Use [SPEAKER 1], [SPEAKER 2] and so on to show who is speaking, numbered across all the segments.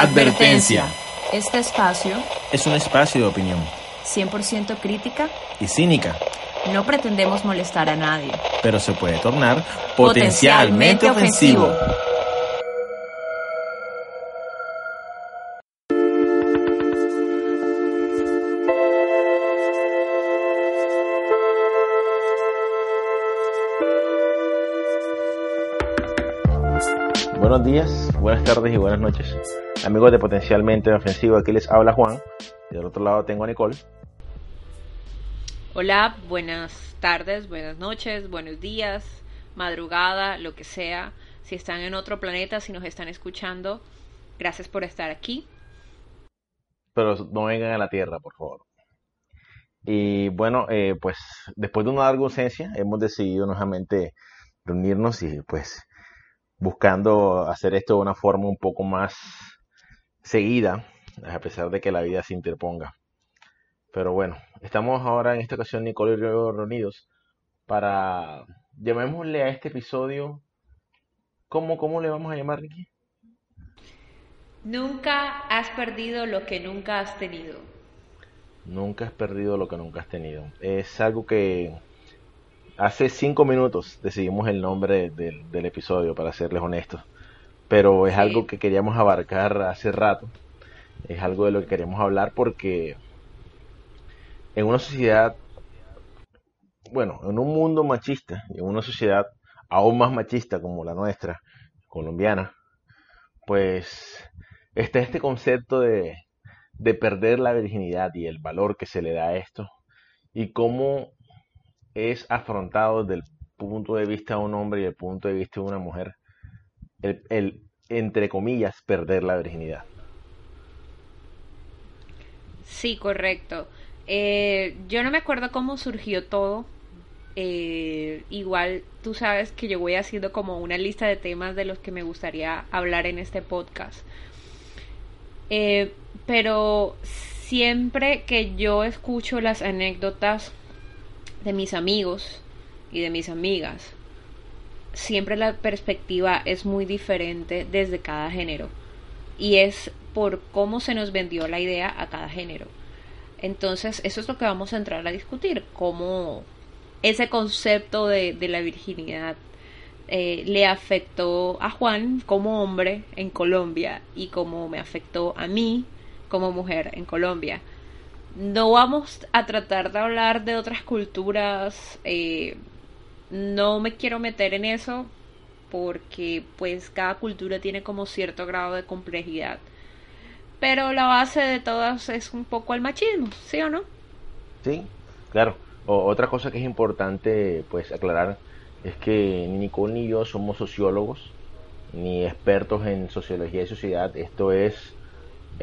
[SPEAKER 1] Advertencia.
[SPEAKER 2] Este espacio,
[SPEAKER 1] Es un espacio de opinión
[SPEAKER 2] 100% crítica,
[SPEAKER 1] y cínica,
[SPEAKER 2] no pretendemos molestar a nadie.
[SPEAKER 1] pero se puede tornar
[SPEAKER 2] Potencialmente
[SPEAKER 1] potencialmente ofensivo. Buenos días, buenas tardes y buenas noches. Amigos de Potencialmente Ofensivo, aquí les habla Juan. Y del otro lado tengo a Nicole.
[SPEAKER 3] Hola, buenas tardes, buenas noches, buenos días, madrugada, lo que sea. Si están en otro planeta, si nos están escuchando, gracias por estar aquí.
[SPEAKER 1] pero no vengan a la tierra, por favor. Y bueno, eh, pues después de una larga ausencia, hemos decidido nuevamente reunirnos y pues buscando hacer esto de una forma un poco más seguida, a pesar de que la vida se interponga. Pero bueno, estamos ahora en esta ocasión Nicole y yo reunidos para, llamémosle a este episodio, ¿cómo, cómo le vamos a llamar, Ricky?
[SPEAKER 3] Nunca has perdido lo que nunca has tenido.
[SPEAKER 1] Nunca has perdido lo que nunca has tenido. Es algo que hace cinco minutos decidimos el nombre del, del episodio, para serles honestos. Pero es
[SPEAKER 3] Sí.
[SPEAKER 1] algo que queríamos abarcar hace rato. Es algo de lo que queremos hablar porque en una sociedad, bueno, en un mundo machista en una sociedad aún más machista como la nuestra, colombiana, pues está este concepto de, de perder la virginidad y el valor que se le da a esto y cómo es afrontado desde el punto de vista de un hombre y el punto de vista de una mujer el, entre comillas perder la virginidad.
[SPEAKER 3] Sí, correcto. Eh, yo no me acuerdo cómo surgió todo. Eh, igual tú sabes que yo voy haciendo como una lista de temas de los que me gustaría hablar en este podcast. Eh, pero siempre que yo escucho las anécdotas de mis amigos y de mis amigas, siempre la perspectiva es muy diferente desde cada género. Y es por cómo se nos vendió la idea a cada género. Entonces, eso es lo que vamos a entrar a discutir, cómo ese concepto de, de la virginidad eh, le afectó a Juan como hombre en Colombia y cómo me afectó a mí como mujer en Colombia. No vamos a tratar de hablar de otras culturas, eh, no me quiero meter en eso porque pues cada cultura tiene como cierto grado de complejidad. Pero la base de todas es un poco el machismo, ¿sí o no?
[SPEAKER 1] Sí, claro. O- otra cosa que es importante pues aclarar es que ni Nicole ni yo somos sociólogos ni expertos en sociología y sociedad. Esto es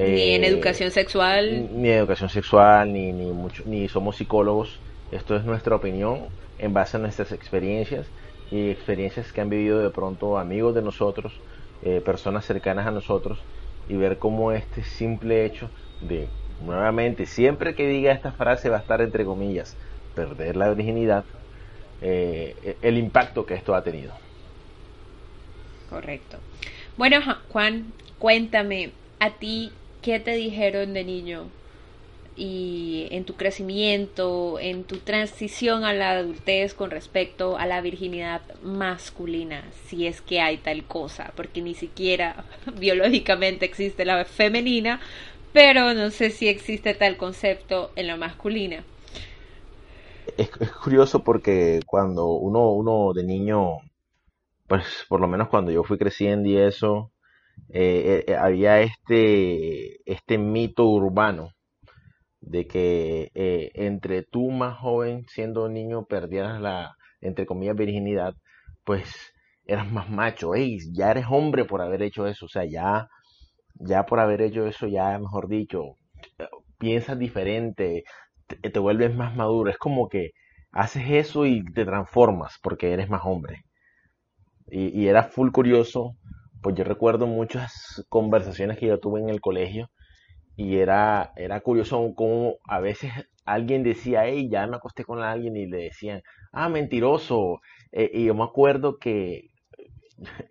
[SPEAKER 3] Ni en
[SPEAKER 1] eh,
[SPEAKER 3] educación sexual.
[SPEAKER 1] ni educación sexual, ni, ni, mucho, ni somos psicólogos. Esto es nuestra opinión en base a nuestras experiencias y experiencias que han vivido de pronto amigos de nosotros, eh, personas cercanas a nosotros, y ver cómo este simple hecho de, nuevamente, siempre que diga esta frase va a estar entre comillas, perder la virginidad, eh, el impacto que esto ha tenido.
[SPEAKER 3] Correcto. Bueno, Juan, cuéntame, ¿a ti qué te dijeron de niño? Y en tu crecimiento, en tu transición a la adultez con respecto a la virginidad masculina, si es que hay tal cosa, porque ni siquiera biológicamente existe la femenina, pero no sé si existe tal concepto en la masculina.
[SPEAKER 1] Es, curioso porque cuando uno, uno de niño, pues por lo menos cuando yo fui creciendo y eso, eh, eh, había este, este mito urbano de que eh, entre tú más joven, siendo niño, perdieras la, entre comillas, virginidad, pues eras más macho, ey, ya eres hombre por haber hecho eso, o sea, ya, ya por haber hecho eso, ya, mejor dicho, piensas diferente, te, vuelves más maduro, es como que haces eso y te transformas porque eres más hombre. Y, y era full curioso, pues yo recuerdo muchas conversaciones que yo tuve en el colegio y era, era curioso cómo a veces alguien decía, hey, ya me acosté con alguien y le decían, ah, mentiroso. Eh, y yo me acuerdo que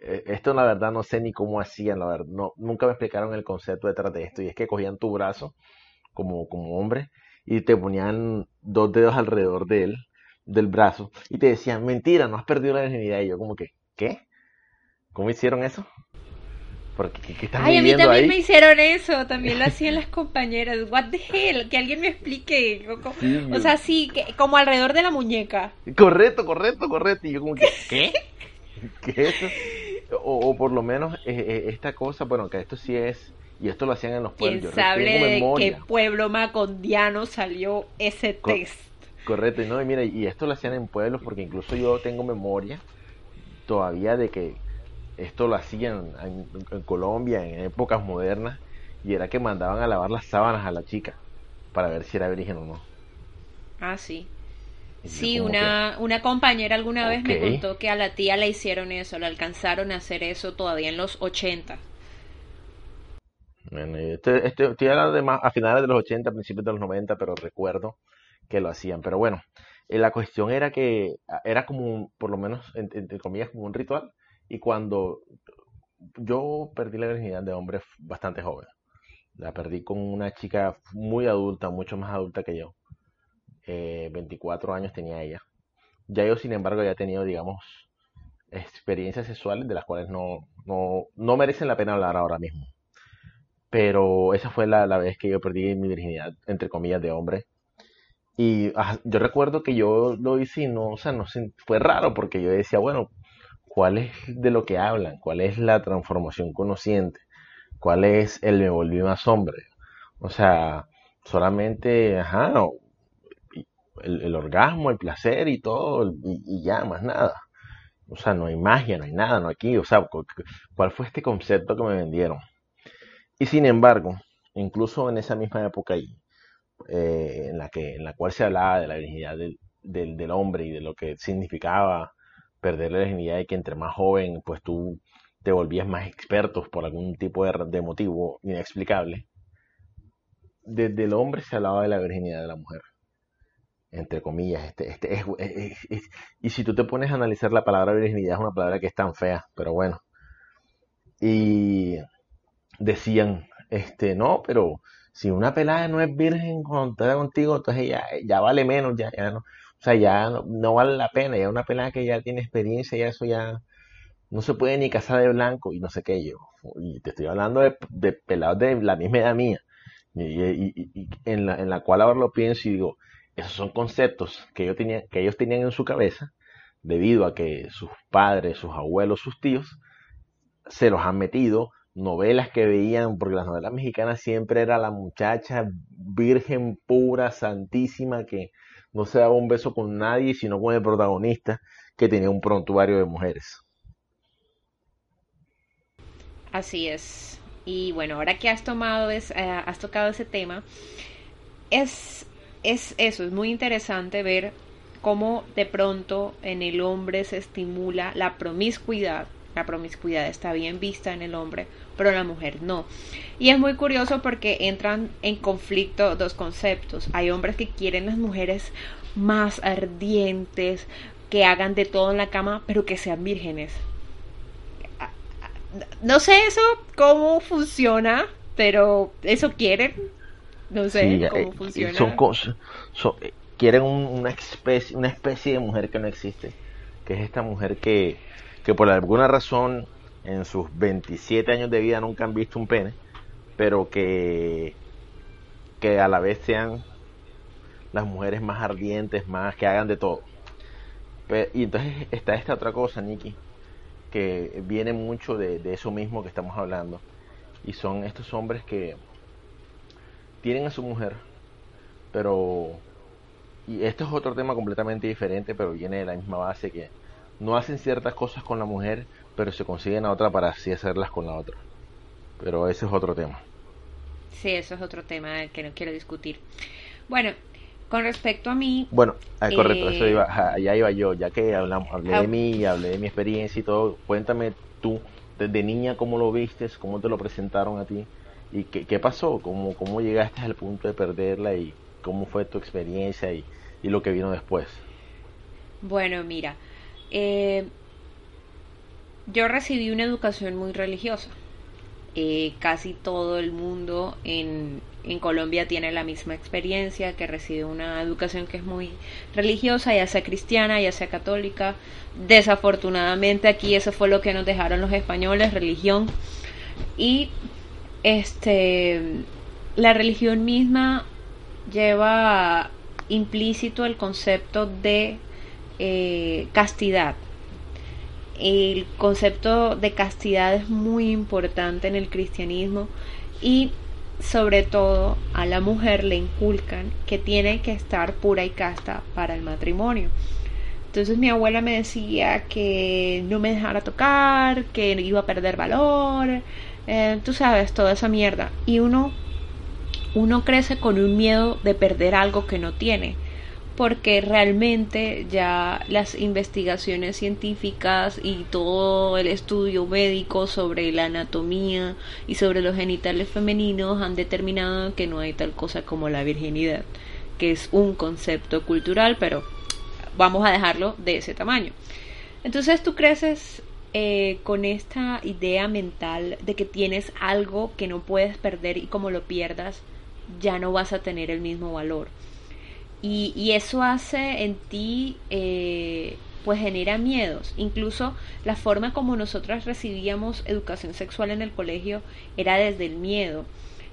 [SPEAKER 1] eh, esto la verdad no sé ni cómo hacían, la verdad, no, nunca me explicaron el concepto detrás de esto, y es que cogían tu brazo como, como hombre y te ponían dos dedos alrededor de él, del brazo, y te decían, mentira, no has perdido la virginidad, y yo como que, ¿qué? ¿Cómo hicieron eso? Porque, ¿qué,
[SPEAKER 3] Ay, a mí también
[SPEAKER 1] ahí?
[SPEAKER 3] me hicieron eso, también lo hacían las compañeras. What the hell, que alguien me explique. O,
[SPEAKER 1] Sí,
[SPEAKER 3] sea, sí, que, como alrededor de la muñeca.
[SPEAKER 1] Correcto, correcto, correcto. Y yo como que, ¿qué? ¿Qué es eso? O, o por lo menos eh, eh, esta cosa, bueno, que esto sí es, y esto lo hacían en los pueblos.
[SPEAKER 3] Quién sabe de qué pueblo macondiano salió ese test.
[SPEAKER 1] Correcto, y no, y mira, y esto lo hacían en pueblos porque incluso yo tengo memoria todavía de que esto lo hacían en, en Colombia en épocas modernas y era que mandaban a lavar las sábanas a la chica para ver si era virgen o no.
[SPEAKER 3] Ah, sí. Sí, una, una compañera alguna vez me contó que a la tía le hicieron eso, le alcanzaron a hacer eso todavía en los 80.
[SPEAKER 1] que, bueno, este, este, estoy hablando de más a finales de los 80, principios de los 90, pero recuerdo que lo hacían. Pero bueno, eh, la cuestión era que ah, era como, un- por lo menos, en- entre comillas, como un ritual. Y cuando yo perdí la virginidad de hombre bastante joven, la perdí con una chica muy adulta, mucho más adulta que yo. Eh, 24 años tenía ella. Ya yo, sin embargo, ya he tenido, digamos, experiencias sexuales de las cuales no, no, no merecen la pena hablar ahora mismo. Pero esa fue la, la vez que yo perdí mi virginidad, entre comillas, de hombre. Y yo recuerdo que yo lo hice y no, o sea, no fue raro porque yo decía, bueno, ¿cuál es de lo que hablan? ¿Cuál es la transformación consciente? ¿Cuál es el me volví más hombre? O sea, solamente, ajá, el, orgasmo, el placer y todo, y, ya, más nada. O sea, no hay magia, no hay nada, no aquí. O sea, cu- cu- ¿cuál fue este concepto que me vendieron? Y sin embargo, incluso en esa misma época ahí, eh, en la que, en la cual se hablaba de la virginidad del, del, del hombre y de lo que significaba perder la virginidad y que entre más joven, pues tú te volvías más experto por algún tipo de, de motivo inexplicable. Desde el hombre se hablaba de la virginidad de la mujer, entre comillas. Este, este es, es- es- y si tú te pones a analizar la palabra virginidad, es una palabra que es tan fea, pero bueno. Y decían, este, no, pero si una pelada no es virgen cuando está contigo, entonces ya, ya vale menos, ya, ya no, o sea, ya no, vale la pena, ya una pelada que ya tiene experiencia, ya eso ya no se puede ni casar de blanco y no sé qué yo. Y te estoy hablando de, pelados de la misma edad mía, y, y- en la, en la cual ahora lo pienso y digo, esos son conceptos que ellos tenían, que ellos tenían en su cabeza debido a que sus padres, sus abuelos, sus tíos se los han metido, novelas que veían, porque las novelas mexicanas siempre era la muchacha virgen pura, santísima, que no se daba un beso con nadie, sino con el protagonista, que tenía un prontuario de mujeres.
[SPEAKER 3] Así es. Y bueno, ahora que has tomado es, eh, has tocado ese tema, es, es eso, es muy interesante ver cómo de pronto en el hombre se estimula la promiscuidad. La promiscuidad está bien vista en el hombre, pero la mujer no. Y es muy curioso porque entran en conflicto dos conceptos. Hay hombres que quieren las mujeres más ardientes, que hagan de todo en la cama, pero que sean vírgenes. No sé eso cómo funciona, pero eso quieren. No sé
[SPEAKER 1] Sí,
[SPEAKER 3] cómo
[SPEAKER 1] eh,
[SPEAKER 3] funciona.
[SPEAKER 1] son cosas, son- eh, quieren un- una especie, una especie de mujer que no existe, que es esta mujer que, que por alguna razón en sus 27 años de vida nunca han visto un pene, pero que, que a la vez sean las mujeres más ardientes, más que hagan de todo. Y entonces está esta otra cosa, Nikki, que viene mucho de, de eso mismo que estamos hablando, y son estos hombres que tienen a su mujer, pero y esto es otro tema completamente diferente, pero viene de la misma base que no hacen ciertas cosas con la mujer, pero se consiguen a otra para así hacerlas con la otra. Pero ese es otro tema.
[SPEAKER 3] Sí, eso es otro tema que no quiero discutir. Bueno, con respecto a mí,
[SPEAKER 1] Bueno, ah, correcto, eso
[SPEAKER 3] Eh,
[SPEAKER 1] iba, ajá, allá iba yo, ya que hablamos, hablé
[SPEAKER 3] ah,
[SPEAKER 1] de mí, hablé de mi experiencia y todo, cuéntame tú, desde niña, cómo lo vistes, cómo te lo presentaron a ti, y qué, qué pasó, cómo, cómo llegaste al punto de perderla y cómo fue tu experiencia y, y lo que vino después.
[SPEAKER 3] bueno, mira, eh, yo recibí una educación muy religiosa. Eh, casi todo el mundo en, en Colombia tiene la misma experiencia, que recibe una educación que es muy religiosa, ya sea cristiana, ya sea católica. Desafortunadamente aquí eso fue lo que nos dejaron los españoles, religión. Y este la religión misma lleva implícito el concepto de eh, castidad. El concepto de castidad es muy importante en el cristianismo y sobre todo a la mujer le inculcan que tiene que estar pura y casta para el matrimonio. Entonces mi abuela me decía que no me dejara tocar, que iba a perder valor, eh, tú sabes, toda esa mierda. Y uno, uno crece con un miedo de perder algo que no tiene porque realmente ya las investigaciones científicas y todo el estudio médico sobre la anatomía y sobre los genitales femeninos han determinado que no hay tal cosa como la virginidad, que es un concepto cultural, pero vamos a dejarlo de ese tamaño. Entonces tú creces eh, con esta idea mental de que tienes algo que no puedes perder y como lo pierdas ya no vas a tener el mismo valor y, eso hace en ti, eh, pues genera miedos. Incluso la forma como nosotras recibíamos educación sexual en el colegio era desde el miedo.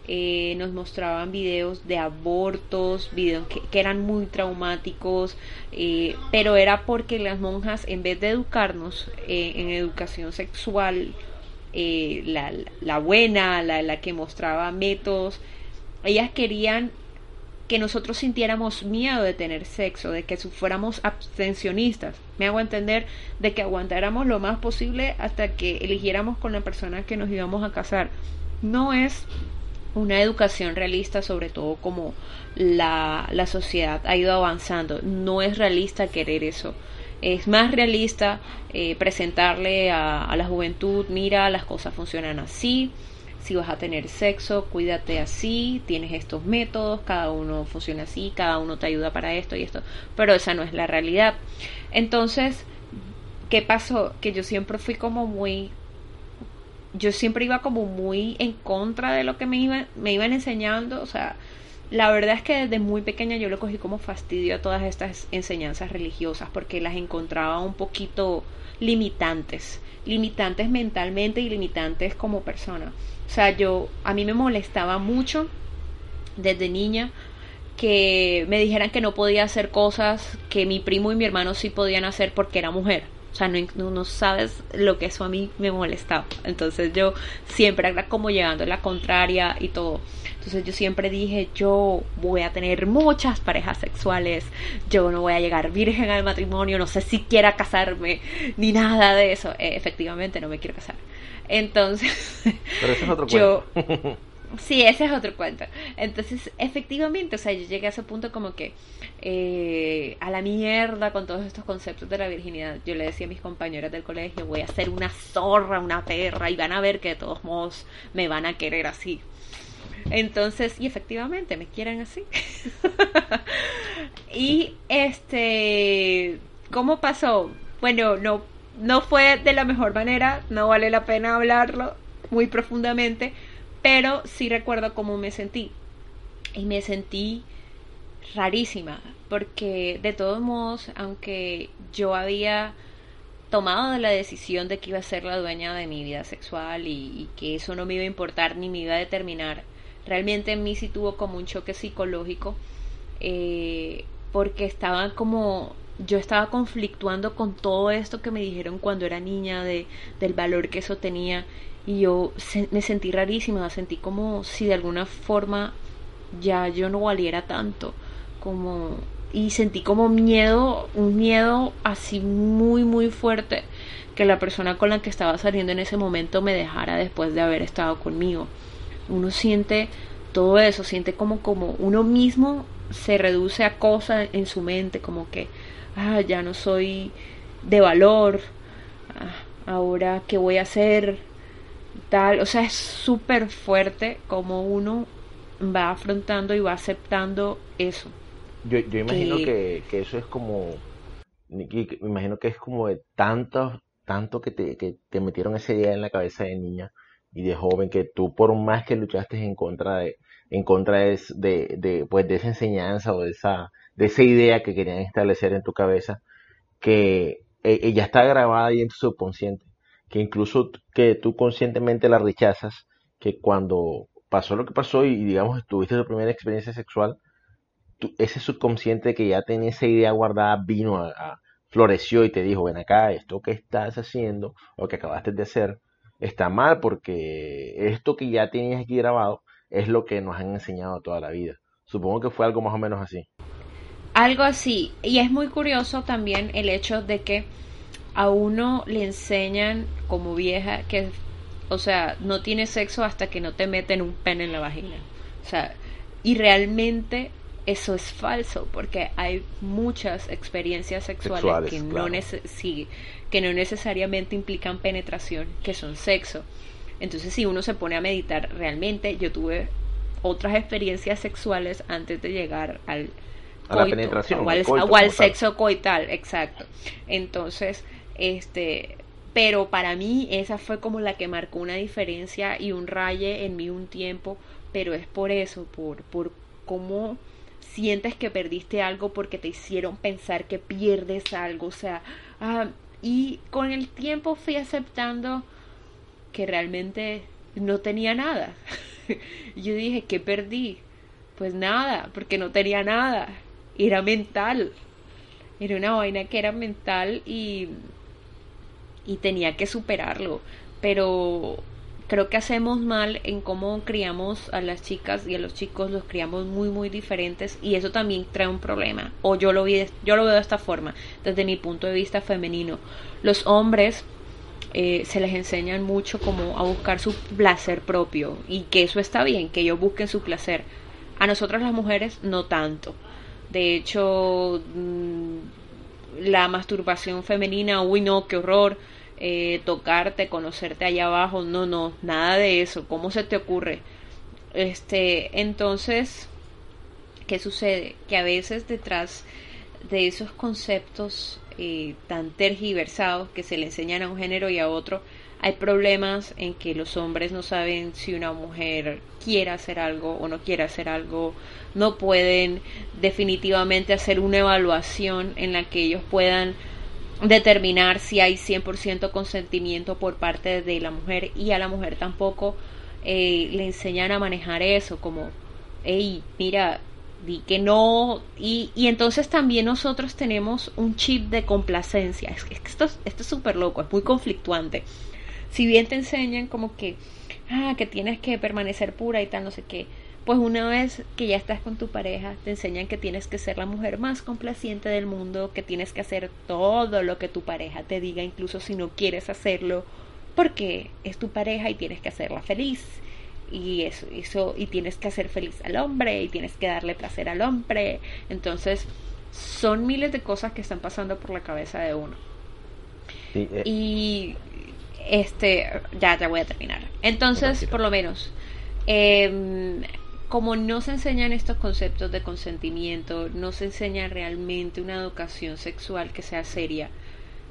[SPEAKER 3] Eh, nos mostraban videos de abortos, videos que, eran muy traumáticos, eh, pero era porque las monjas, en vez de educarnos en educación sexual, la, la, buena, la, la que mostraba métodos, ellas querían que nosotros sintiéramos miedo de tener sexo, de que fuéramos abstencionistas. Me hago entender de que aguantáramos lo más posible hasta que eligiéramos con la persona que nos íbamos a casar. No es una educación realista, sobre todo como la, la sociedad ha ido avanzando. No es realista querer eso. Es más realista eh, presentarle a, a la juventud, mira, las cosas funcionan así, si vas a tener sexo, cuídate así, tienes estos métodos, cada uno funciona así, cada uno te ayuda para esto y esto, pero esa no es la realidad. Entonces, ¿qué pasó? Que yo siempre fui como muy yo siempre iba como muy en contra de lo que me, iba, me iban enseñando, o sea, la verdad es que desde muy pequeña yo le cogí como fastidio a todas estas enseñanzas religiosas porque las encontraba un poquito limitantes, limitantes mentalmente y limitantes como persona. O sea, yo, a mí me molestaba mucho desde niña que me dijeran que no podía hacer cosas que mi primo y mi hermano sí podían hacer porque era mujer. O sea, no, sabes lo que eso a mí me molestaba. Entonces yo siempre era como llegando a la contraria y todo. Entonces yo siempre dije, yo voy a tener muchas parejas sexuales, yo no voy a llegar virgen al matrimonio, no sé si quiera casarme, ni nada de eso. Eh, efectivamente no me quiero casar. Entonces,
[SPEAKER 1] Pero ese es otro
[SPEAKER 3] yo...
[SPEAKER 1] cuento.
[SPEAKER 3] Sí, ese es otro cuento. Entonces, efectivamente, o sea, yo llegué a ese punto como que eh, a la mierda con todos estos conceptos de la virginidad. Yo le decía a mis compañeras del colegio, voy a ser una zorra, una perra, y van a ver que de todos modos me van a querer así. Entonces, y efectivamente, me quieren así. y este, ¿cómo pasó? Bueno, no no fue de la mejor manera, no vale la pena hablarlo muy profundamente, pero sí recuerdo cómo me sentí. Y me sentí rarísima, porque de todos modos, aunque yo había tomado la decisión de que iba a ser la dueña de mi vida sexual y, que eso no me iba a importar ni me iba a determinar, realmente en mí sí tuvo como un choque psicológico, eh, porque estaba como yo estaba conflictuando con todo esto que me dijeron cuando era niña de, del valor que eso tenía y yo me sentí rarísima, sentí como si de alguna forma ya yo no valiera tanto, como y sentí como miedo, un miedo así muy muy fuerte que la persona con la que estaba saliendo en ese momento me dejara después de haber estado conmigo. Uno siente todo eso, siente como como uno mismo se reduce a cosas en su mente, como que ah, ya no soy de valor, ah, ahora qué voy a hacer, tal, o sea, es súper fuerte como uno va afrontando y va aceptando eso.
[SPEAKER 1] Yo, yo imagino que, que eso es como, me imagino que es como de tantos tanto que te, que te metieron esa idea en la cabeza de niña y de joven que tú por más que luchaste en contra de, en contra de, de, de, pues de esa enseñanza o de esa, de esa idea que querían establecer en tu cabeza, que ella ya está grabada ahí en tu subconsciente, que incluso que tú conscientemente la rechazas, que cuando pasó lo que pasó y digamos tuviste tu primera experiencia sexual, ese subconsciente que ya tenía esa idea guardada vino a, floreció y te dijo, ven acá, esto que estás haciendo o que acabaste de hacer está mal porque esto que ya tenías aquí grabado es lo que nos han enseñado toda la vida. Supongo que fue algo más o menos así.
[SPEAKER 3] Algo así. Y es muy curioso también el hecho de que a uno le enseñan como vieja que, o sea, no tiene sexo hasta que no te meten un pene en la vagina. O sea, y realmente eso es falso porque hay muchas experiencias sexuales, que, no que no necesariamente implican penetración, que son sexo. Entonces, si uno se pone a meditar realmente, yo tuve otras experiencias sexuales antes de llegar al
[SPEAKER 1] a la penetración
[SPEAKER 3] o al, sexo coital, exacto. Entonces, este, pero para mí esa fue como la que marcó una diferencia y un raye en mí un tiempo, pero es por eso, por, por cómo sientes que perdiste algo porque te hicieron pensar que pierdes algo, o sea, ah, y con el tiempo fui aceptando que realmente no tenía nada. Yo dije, ¿qué perdí? Pues nada, porque no tenía nada. Era mental. Era una vaina que era mental y, y tenía que superarlo. Pero creo que hacemos mal en cómo criamos a las chicas y a los chicos los criamos muy muy diferentes y eso también trae un problema o yo lo vi yo lo veo de esta forma desde mi punto de vista femenino los hombres eh, se les enseñan mucho como a buscar su placer propio y que eso está bien, que ellos busquen su placer. A nosotras las mujeres no tanto. De hecho, mm, la masturbación femenina, uy no, qué horror, eh, tocarte, conocerte allá abajo, no, no, nada de eso. ¿Cómo se te ocurre? Este, entonces, ¿qué sucede? Que a veces detrás de esos conceptos eh, tan tergiversados que se le enseñan a un género y a otro, hay problemas en que los hombres no saben si una mujer quiere hacer algo o no quiere hacer algo, no pueden definitivamente hacer una evaluación en la que ellos puedan determinar si hay 100% consentimiento por parte de la mujer y a la mujer tampoco eh, le enseñan a manejar eso como, hey, mira, di que no y, y entonces también nosotros tenemos un chip de complacencia. Es, esto, esto es súper loco es muy conflictuante si bien te enseñan como que ah que tienes que permanecer pura y tal no sé qué pues una vez que ya estás con tu pareja te enseñan que tienes que ser la mujer más complaciente del mundo que tienes que hacer todo lo que tu pareja te diga incluso si no quieres hacerlo porque es tu pareja y tienes que hacerla feliz. Y eso, eso y tienes que hacer feliz al hombre y tienes que darle placer al hombre. Entonces son miles de cosas que están pasando por la cabeza de uno. Eh. y este ya ya voy a terminar entonces por lo menos eh, como no se enseñan estos conceptos de consentimiento no se enseña realmente una educación sexual que sea seria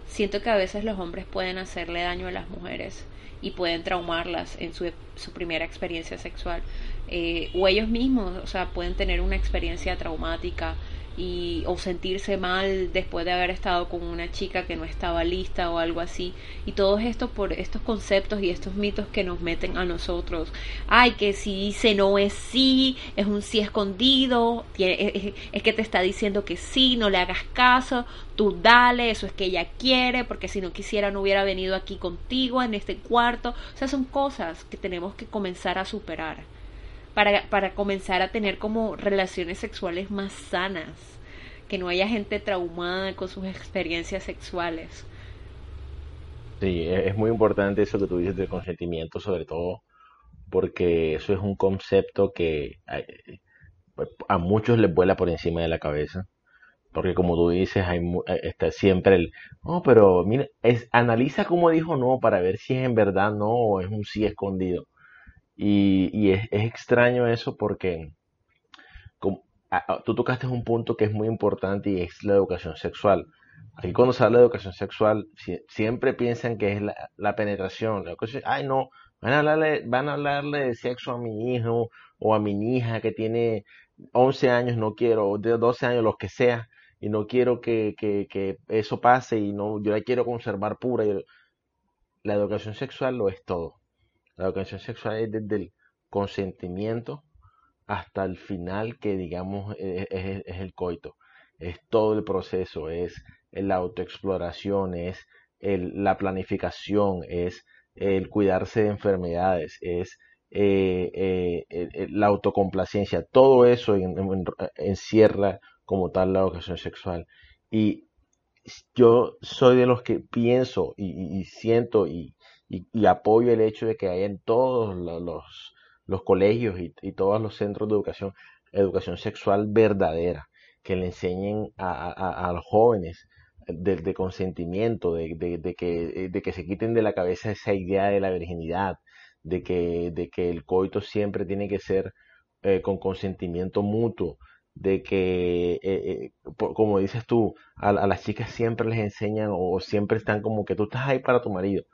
[SPEAKER 3] siento que a veces los hombres pueden hacerle daño a las mujeres y pueden traumarlas en su, su primera experiencia sexual. Eh, o ellos mismos, o sea, pueden tener una experiencia traumática y o sentirse mal después de haber estado con una chica que no estaba lista o algo así. Y todo esto por estos conceptos y estos mitos que nos meten a nosotros. Ay que si dice no es sí es un sí escondido es, que te está diciendo que sí no le hagas caso tú dale eso es que ella quiere porque si no quisiera no hubiera venido aquí contigo en este cuarto. O sea son cosas que tenemos que comenzar a superar para, para comenzar a tener como relaciones sexuales más sanas, que no haya gente traumada con sus experiencias sexuales.
[SPEAKER 1] Sí, es muy importante eso que tú dices del consentimiento, sobre todo porque eso es un concepto que a, muchos les vuela por encima de la cabeza. Porque como tú dices, hay eh, está siempre el, no, pero mira, es, analiza cómo dijo no para ver si es en verdad no o es un sí escondido. Y, es, extraño eso porque tú tocaste un punto que es muy importante y es la educación sexual. aquí cuando se habla de educación sexual, si- siempre piensan que es la, penetración. La ay, no, van a hablarle, van a hablarle de sexo a mi hijo o a mi hija que tiene 11 años, no quiero, o de 12 años, los que sea, y no quiero que, que, eso pase y no, yo la quiero conservar pura. la educación sexual lo es todo. La educación sexual es desde el consentimiento hasta el final que digamos es, el coito. Es todo el proceso, es la autoexploración, es el- la planificación, es el cuidarse de enfermedades, es eh, eh, la autocomplacencia. Todo eso en- en- encierra como tal la educación sexual. Y yo soy de los que pienso y- y siento y, y- y apoyo el hecho de que hay en todos lo- los, los colegios y, y todos los centros de educación, educación sexual verdadera, que le enseñen a, a- los jóvenes de, consentimiento, de, de- de que, de que se quiten de la cabeza esa idea de la virginidad, de que, de que el coito siempre tiene que ser eh, con consentimiento mutuo, de que, eh, eh, como dices tú, a, a las chicas siempre les enseñan o siempre están como que tú estás ahí para tu marido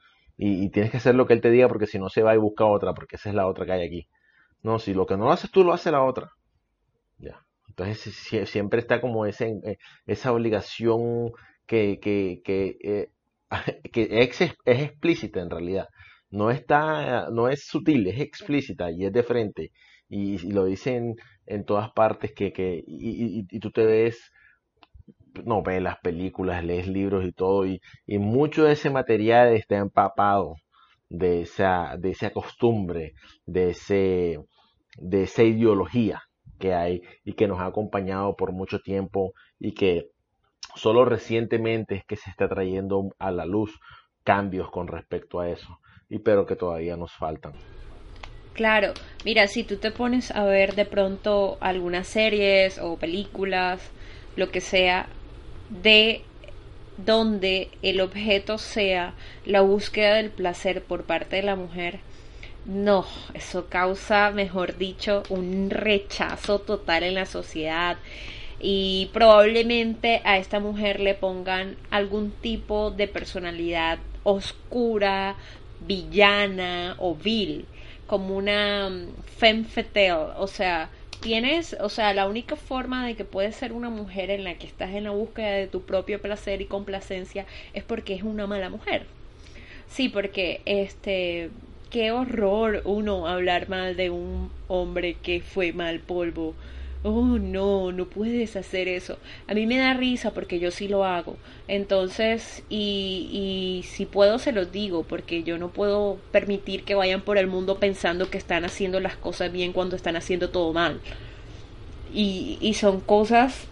[SPEAKER 1] y, tienes que hacer lo que él te diga porque si no se va y busca otra, porque esa es la otra que hay aquí. No, si lo que no lo haces tú, lo hace la otra. Ya. Entonces si- si- siempre está como ese, eh, esa obligación que, que, que, eh, que es, es explícita en realidad. No está, no es sutil, es explícita y es de frente. Y, lo dicen en todas partes que, que y- y tú te ves novelas, películas, lees libros y todo, y, y mucho de ese material está empapado de esa, de esa costumbre, de ese, de esa ideología que hay y que nos ha acompañado por mucho tiempo y que solo recientemente es que se está trayendo a la luz cambios con respecto a eso, y pero que todavía nos faltan.
[SPEAKER 3] Claro, mira, si tú te pones a ver de pronto algunas series o películas, lo que sea, de donde el objeto sea la búsqueda del placer por parte de la mujer, no, eso causa, mejor dicho, un rechazo total en la sociedad. Y probablemente a esta mujer le pongan algún tipo de personalidad oscura, villana o vil, como una mm, femme fatale, o sea, tienes, o sea, la única forma de que puedes ser una mujer en la que estás en la búsqueda de tu propio placer y complacencia es porque es una mala mujer. Sí, porque este, qué horror uno hablar mal de un hombre que fue mal polvo. Oh, no, no puedes hacer eso. A mí me da risa porque yo sí lo hago. Entonces, y, y si puedo se los digo, porque yo no puedo permitir que vayan por el mundo pensando que están haciendo las cosas bien cuando están haciendo todo mal. Y, y son cosas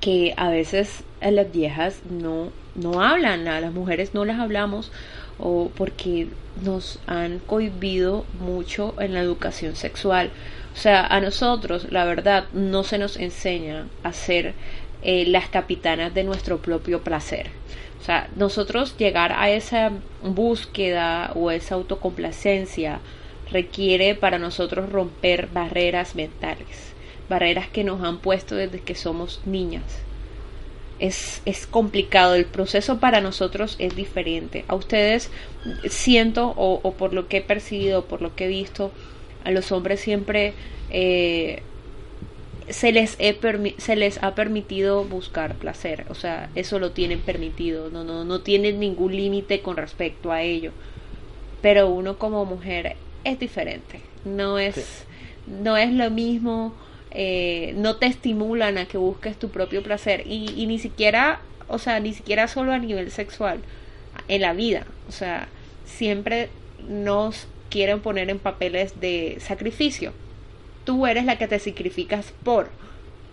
[SPEAKER 3] que a veces a las viejas no, no hablan, a las mujeres no las hablamos o porque nos han cohibido mucho en la educación sexual. O sea, a nosotros, la verdad, no se nos enseña a ser eh, las capitanas de nuestro propio placer. O sea, nosotros llegar a esa búsqueda o esa autocomplacencia requiere para nosotros romper barreras mentales, barreras que nos han puesto desde que somos niñas. Es, es complicado, el proceso para nosotros es diferente. A ustedes siento, o, o por lo que he percibido, por lo que he visto, a los hombres siempre eh, se, les he se les ha permitido buscar placer, o sea, eso lo tienen permitido, no, no, no tienen ningún límite con respecto a ello. Pero uno como mujer es diferente, no es,
[SPEAKER 1] Sí.
[SPEAKER 3] no es lo mismo, eh, no te estimulan a que busques tu propio placer y, y ni siquiera, o sea, ni siquiera solo a nivel sexual, en la vida, o sea, siempre nos quieren poner en papeles de sacrificio. Tú eres la que te sacrificas por.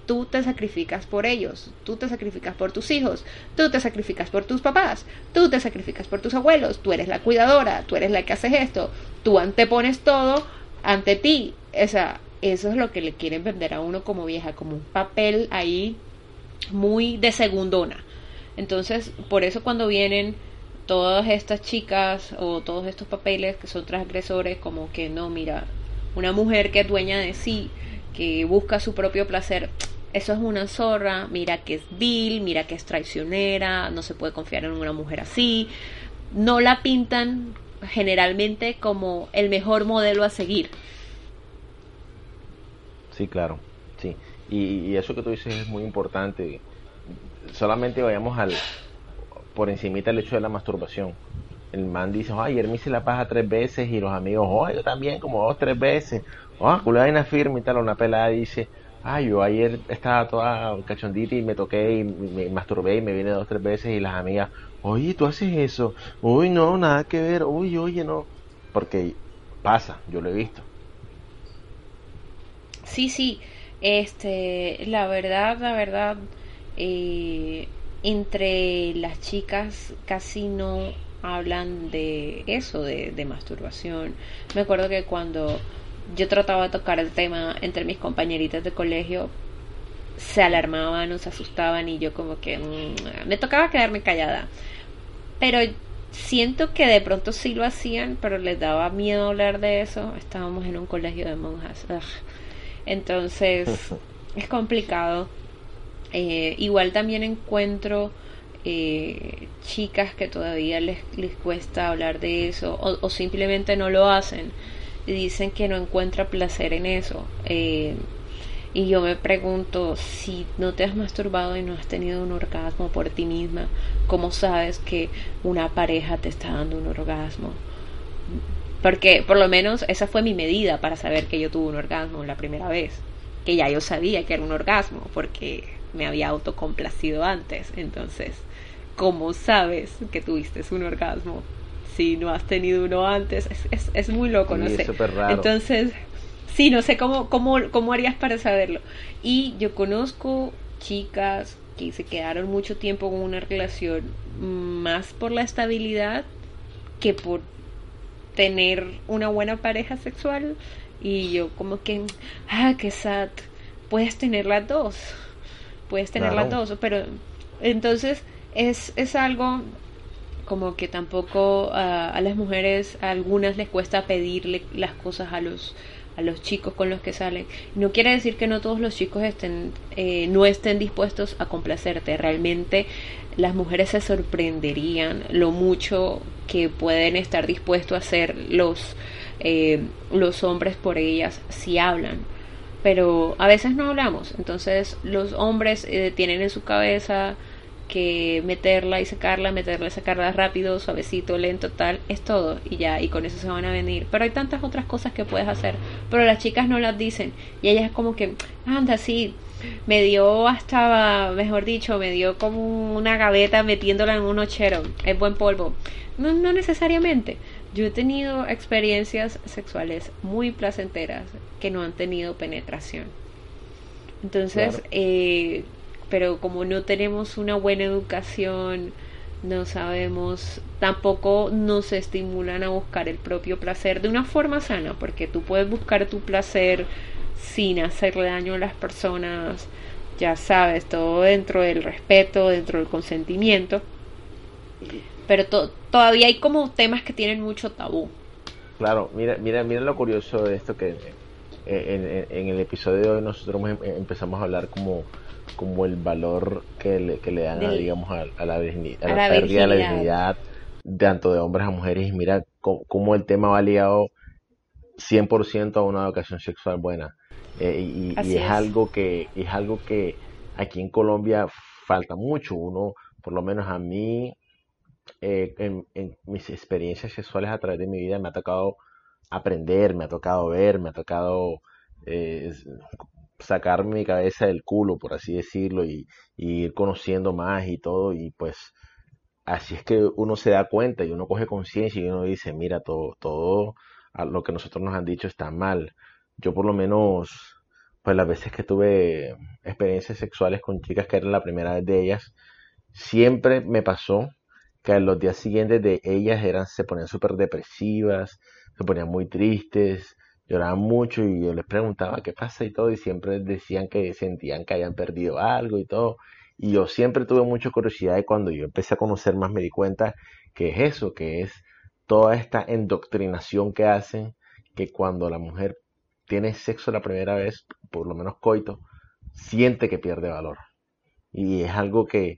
[SPEAKER 3] Tú te sacrificas por ellos, tú te sacrificas por tus hijos, tú te sacrificas por tus papás, tú te sacrificas por tus abuelos, tú eres la cuidadora, tú eres la que haces esto, tú antepones todo ante ti. O sea, eso es lo que le quieren vender a uno como vieja, como un papel ahí muy de segundona. Entonces, por eso cuando vienen todas estas chicas o todos estos papeles que son transgresores, como que no, mira, una mujer que es dueña de sí, que busca su propio placer, eso es una zorra, mira que es vil, mira que es traicionera, no se puede confiar en una mujer así. No la pintan generalmente como el mejor modelo a seguir.
[SPEAKER 1] Sí, claro, sí. Y, y eso que tú dices es muy importante. Solamente vayamos al por encimita el hecho de la masturbación. El man dice, ay, ayer me hice la paja tres veces y los amigos, oh, yo también como dos, tres veces. Oh, una firme y tal. Una pelada dice, ay, yo ayer estaba toda cachondita y me toqué y me masturbé y me vine dos, tres veces y las amigas, oye, tú haces eso. Uy, no, nada que ver. Uy, oye, no. Porque pasa, yo lo he visto.
[SPEAKER 3] Sí, sí. Este, la verdad, la verdad, eh, entre las chicas casi no hablan de eso, de, de, masturbación. Me acuerdo que cuando yo trataba de tocar el tema entre mis compañeritas de colegio, se alarmaban o se asustaban y yo como que mm, me tocaba quedarme callada. Pero siento que de pronto sí lo hacían, pero les daba miedo hablar de eso. Estábamos en un colegio de monjas. Entonces es complicado. Eh, igual también encuentro eh, chicas que todavía les, les cuesta hablar de eso o, simplemente no lo hacen y dicen que no encuentra placer en eso. Eh, y yo me pregunto, si no te has masturbado y no has tenido un orgasmo por ti misma, ¿cómo sabes que una pareja te está dando un orgasmo? Porque por lo menos esa fue mi medida para saber que yo tuve un orgasmo la primera vez. Que ya yo sabía que era un orgasmo porque me había autocomplacido antes. Entonces, ¿cómo sabes que tuviste un orgasmo si no has tenido uno antes? Es, es, es muy loco, no sé.
[SPEAKER 1] es súper raro.
[SPEAKER 3] Entonces, sí, no sé cómo, cómo, cómo harías para saberlo. Y yo conozco chicas que se quedaron mucho tiempo con una relación más por la estabilidad que por tener una buena pareja sexual. Y yo como que, ah, qué sad. Puedes tener las dos. Puedes tener las
[SPEAKER 1] Claro.
[SPEAKER 3] dos. Pero entonces es, es algo como que tampoco a las mujeres, a algunas les cuesta pedirle las cosas a los a los chicos con los que salen. No quiere decir que no todos los chicos estén eh, no estén dispuestos a complacerte. Realmente las mujeres se sorprenderían lo mucho que pueden estar dispuestos a hacer los eh, los hombres por ellas si hablan. Pero a veces no hablamos. Entonces los hombres eh, tienen en su cabeza que meterla y sacarla, meterla y sacarla rápido, suavecito, lento, tal, es todo y ya, y con eso se van a venir. Pero hay tantas otras cosas que puedes hacer, pero las chicas no las dicen y ellas como que, anda, sí, me dio hasta, mejor dicho, me dio como una gaveta metiéndola en un ochero, es buen polvo. No, no necesariamente. Yo he tenido experiencias sexuales muy placenteras que no han tenido penetración. Entonces,
[SPEAKER 1] Claro.
[SPEAKER 3] eh, pero como no tenemos una buena educación, no sabemos, tampoco nos estimulan a buscar el propio placer de una forma sana, porque tú puedes buscar tu placer sin hacerle daño a las personas, ya sabes, todo dentro del respeto, dentro del consentimiento, pero to- todavía hay como temas que tienen mucho tabú.
[SPEAKER 1] Claro, mira, mira, mira lo curioso de esto que eh, en, en- en el episodio de hoy nosotros em- empezamos a hablar como, como el valor que le, que le dan a, digamos, a, a la, virgini- a
[SPEAKER 3] a
[SPEAKER 1] la
[SPEAKER 3] la
[SPEAKER 1] pérdida de la
[SPEAKER 3] virginidad.
[SPEAKER 1] virginidad, tanto de hombres a mujeres, y mira cómo, cómo el tema va ligado 100% a una educación sexual buena. Eh, y, es
[SPEAKER 3] es.
[SPEAKER 1] algo que, es algo que aquí en Colombia falta mucho. Uno, por lo menos a mí, eh, en, mis experiencias sexuales a través de mi vida me ha tocado aprender, me ha tocado ver, me ha tocado eh, s- sacar mi cabeza del culo, por así decirlo, y, ir conociendo más y todo, y pues así es que uno se da cuenta y uno coge conciencia y uno dice, mira, todo, todo lo que nosotros nos han dicho está mal. Yo por lo menos, pues las veces que tuve experiencias sexuales con chicas que eran la primera vez de ellas, siempre me pasó que los días siguientes de ellas eran, se ponían súper depresivas, se ponían muy tristes, lloraban mucho y yo les preguntaba qué pasa y todo y siempre decían que sentían que habían perdido algo y todo. Y yo siempre tuve mucha curiosidad y cuando yo empecé a conocer más me di cuenta que es eso, que es toda esta endoctrinación que hacen, que cuando la mujer tiene sexo la primera vez, por lo menos coito, siente que pierde valor. Y es algo que,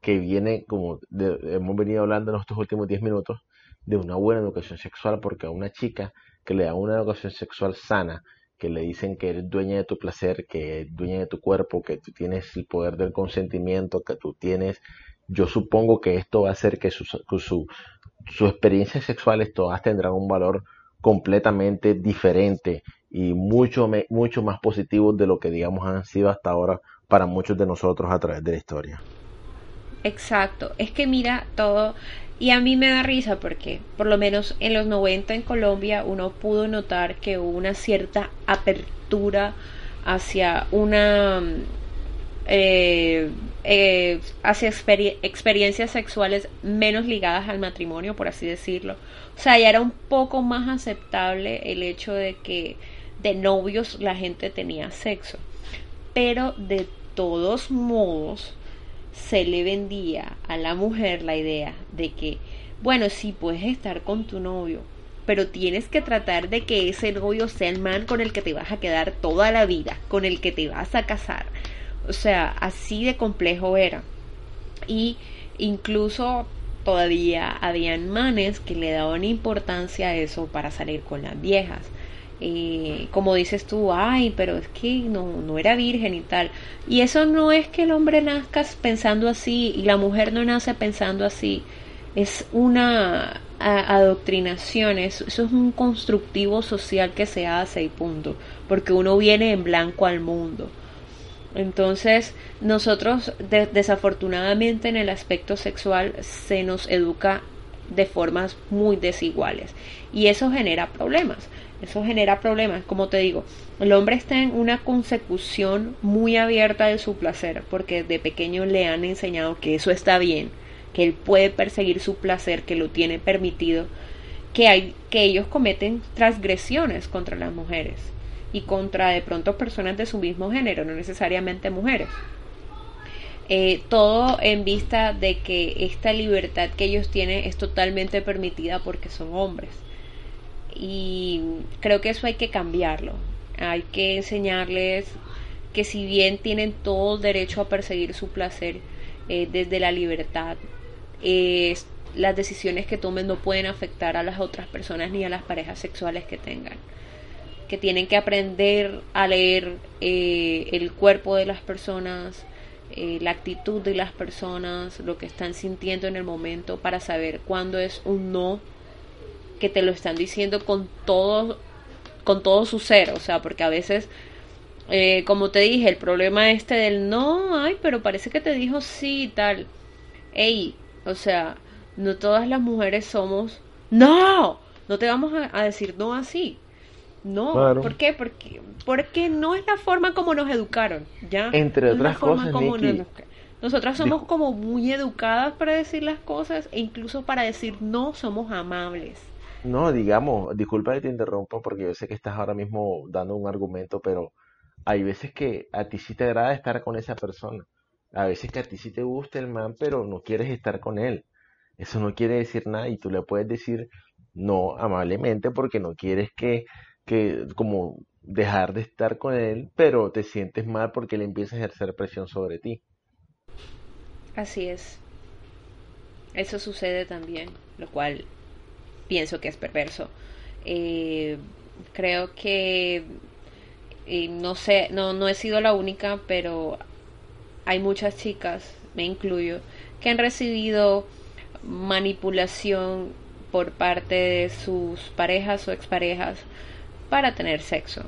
[SPEAKER 1] que viene, como hemos venido hablando en estos últimos 10 minutos, de una buena educación sexual, porque a una chica que le da una educación sexual sana, que le dicen que eres dueña de tu placer, que eres dueña de tu cuerpo, que tú tienes el poder del consentimiento, que tú tienes, yo supongo que esto va a hacer que sus su, su experiencias sexuales todas tendrán un valor completamente diferente y mucho, mucho más positivo de lo que digamos han sido hasta ahora para muchos de nosotros a través de la historia.
[SPEAKER 3] Exacto, es que mira todo, y a mí me da risa porque por lo menos en los 90 en Colombia uno pudo notar que hubo una cierta apertura hacia una eh, eh, hacia experiencias sexuales menos ligadas al matrimonio, por así decirlo. O sea, ya era un poco más aceptable el hecho de que de novios la gente tenía sexo. Pero de todos modos, se le vendía a la mujer la idea de que, bueno, sí puedes estar con tu novio, pero tienes que tratar de que ese novio sea el man con el que te vas a quedar toda la vida, con el que te vas a casar. O sea, así de complejo era. Y incluso todavía habían manes que le daban importancia a eso para salir con las viejas. Eh, como dices tú, ay, pero es que no, no era virgen y tal. Y eso no es que el hombre nazca pensando así y la mujer no nace pensando así. Es una adoctrinación, eso, es un constructivo social que se hace y punto. Porque uno viene en blanco al mundo. Entonces, nosotros desafortunadamente en el aspecto sexual se nos educa de formas muy desiguales y eso genera problemas eso genera problemas, como te digo. El hombre está en una consecución muy abierta de su placer, porque de pequeño le han enseñado que eso está bien, que él puede perseguir su placer, que lo tiene permitido, que hay que ellos cometen transgresiones contra las mujeres y contra de pronto personas de su mismo género, no necesariamente mujeres. Eh, todo en vista de que esta libertad que ellos tienen es totalmente permitida porque son hombres y creo que eso hay que cambiarlo. Hay que enseñarles que si bien tienen todo el derecho a perseguir su placer eh, desde la libertad, las decisiones que tomen no pueden afectar a las otras personas ni a las parejas sexuales que tengan. Que tienen que aprender a leer eh, el cuerpo de las personas, eh, la actitud de las personas, lo que están sintiendo en el momento para saber cuándo es un no que te lo están diciendo con todo, con todo su ser, o sea, porque a veces, eh, como te dije, el problema este del no, ay, pero parece que te dijo sí y tal. Ey, o sea, no todas las mujeres somos, no, no te vamos a, decir no así. No, ¿por qué? Porque, porque no es la forma como nos educaron, ¿ya?
[SPEAKER 1] Entre otras cosas,
[SPEAKER 3] nosotras somos como muy educadas para decir las cosas e incluso para decir no somos amables.
[SPEAKER 1] No, digamos, disculpa que te interrumpa porque yo sé que estás ahora mismo dando un argumento, pero hay veces que a ti sí te agrada estar con esa persona. A veces que a ti sí te gusta el man, pero no quieres estar con él. Eso no quiere decir nada y tú le puedes decir no amablemente porque no quieres que, que como dejar de estar con él, pero te sientes mal porque él empieza a ejercer presión sobre ti.
[SPEAKER 3] Así es. Eso sucede también, lo cual pienso que es perverso. Eh, creo que no sé, no, no he sido la única, pero hay muchas chicas, me incluyo, que han recibido manipulación por parte de sus parejas o exparejas para tener sexo,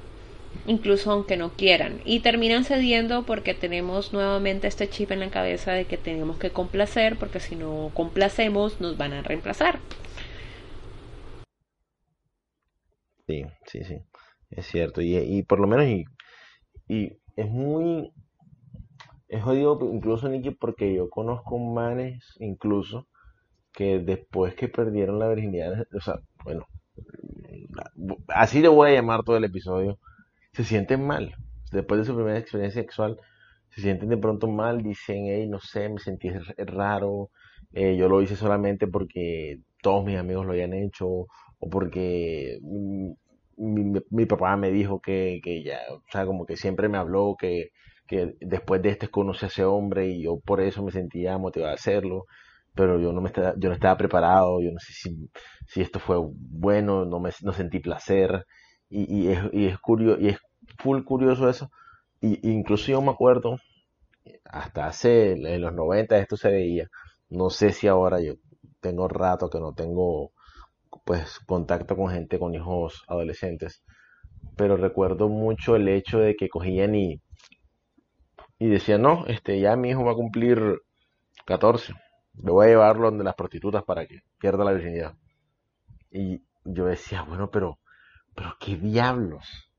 [SPEAKER 3] incluso aunque no quieran, y terminan cediendo porque tenemos nuevamente este chip en la cabeza de que tenemos que complacer, porque si no complacemos nos van a reemplazar.
[SPEAKER 1] Sí, sí, sí, es cierto. Y, por lo menos, y, y es muy, es jodido incluso, Nicky, porque yo conozco manes, incluso, que después que perdieron la virginidad, o sea, bueno, así le voy a llamar todo el episodio, se sienten mal. Después de su primera experiencia sexual, se sienten de pronto mal, dicen, hey, no sé, me sentí raro, eh, yo lo hice solamente porque todos mis amigos lo habían hecho, o porque mi, mi, papá me dijo que, que ya, o sea, como que siempre me habló que, que después de esto es que uno se hace hombre y yo por eso me sentía motivado a hacerlo, pero yo no me estaba, yo no estaba preparado, yo no sé si, si esto fue bueno, no me no sentí placer y, y es, y es curioso, y es full curioso eso. Y, incluso yo me acuerdo, hasta hace en los 90 esto se veía, no sé si ahora yo tengo rato que no tengo pues contacto con gente con hijos adolescentes, pero recuerdo mucho el hecho de que cogían y, y decían, no, este, ya mi hijo va a cumplir 14, le voy a llevarlo donde las prostitutas para que pierda la virginidad. Y yo decía, bueno, pero, pero qué diablos.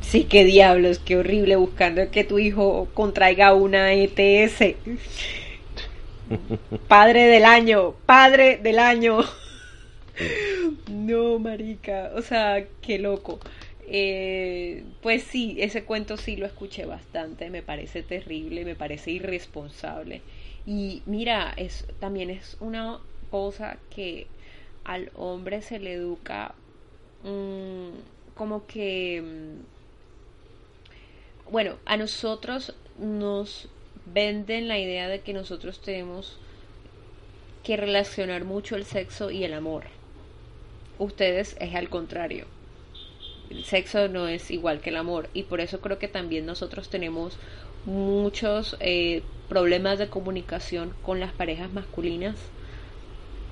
[SPEAKER 3] Sí, qué diablos, qué horrible buscando que tu hijo contraiga una ETS. Padre del año, padre del año. No, marica, o sea, qué loco. Eh, pues sí, ese cuento sí lo escuché bastante, me parece terrible, me parece irresponsable. Y mira, es también es una cosa que al hombre se le educa mmm, como que mm, bueno, a nosotros nos venden la idea de que nosotros tenemos que relacionar mucho el sexo y el amor. Ustedes es al contrario. El sexo no es igual que el amor y por eso creo que también nosotros tenemos muchos eh, problemas de comunicación con las parejas masculinas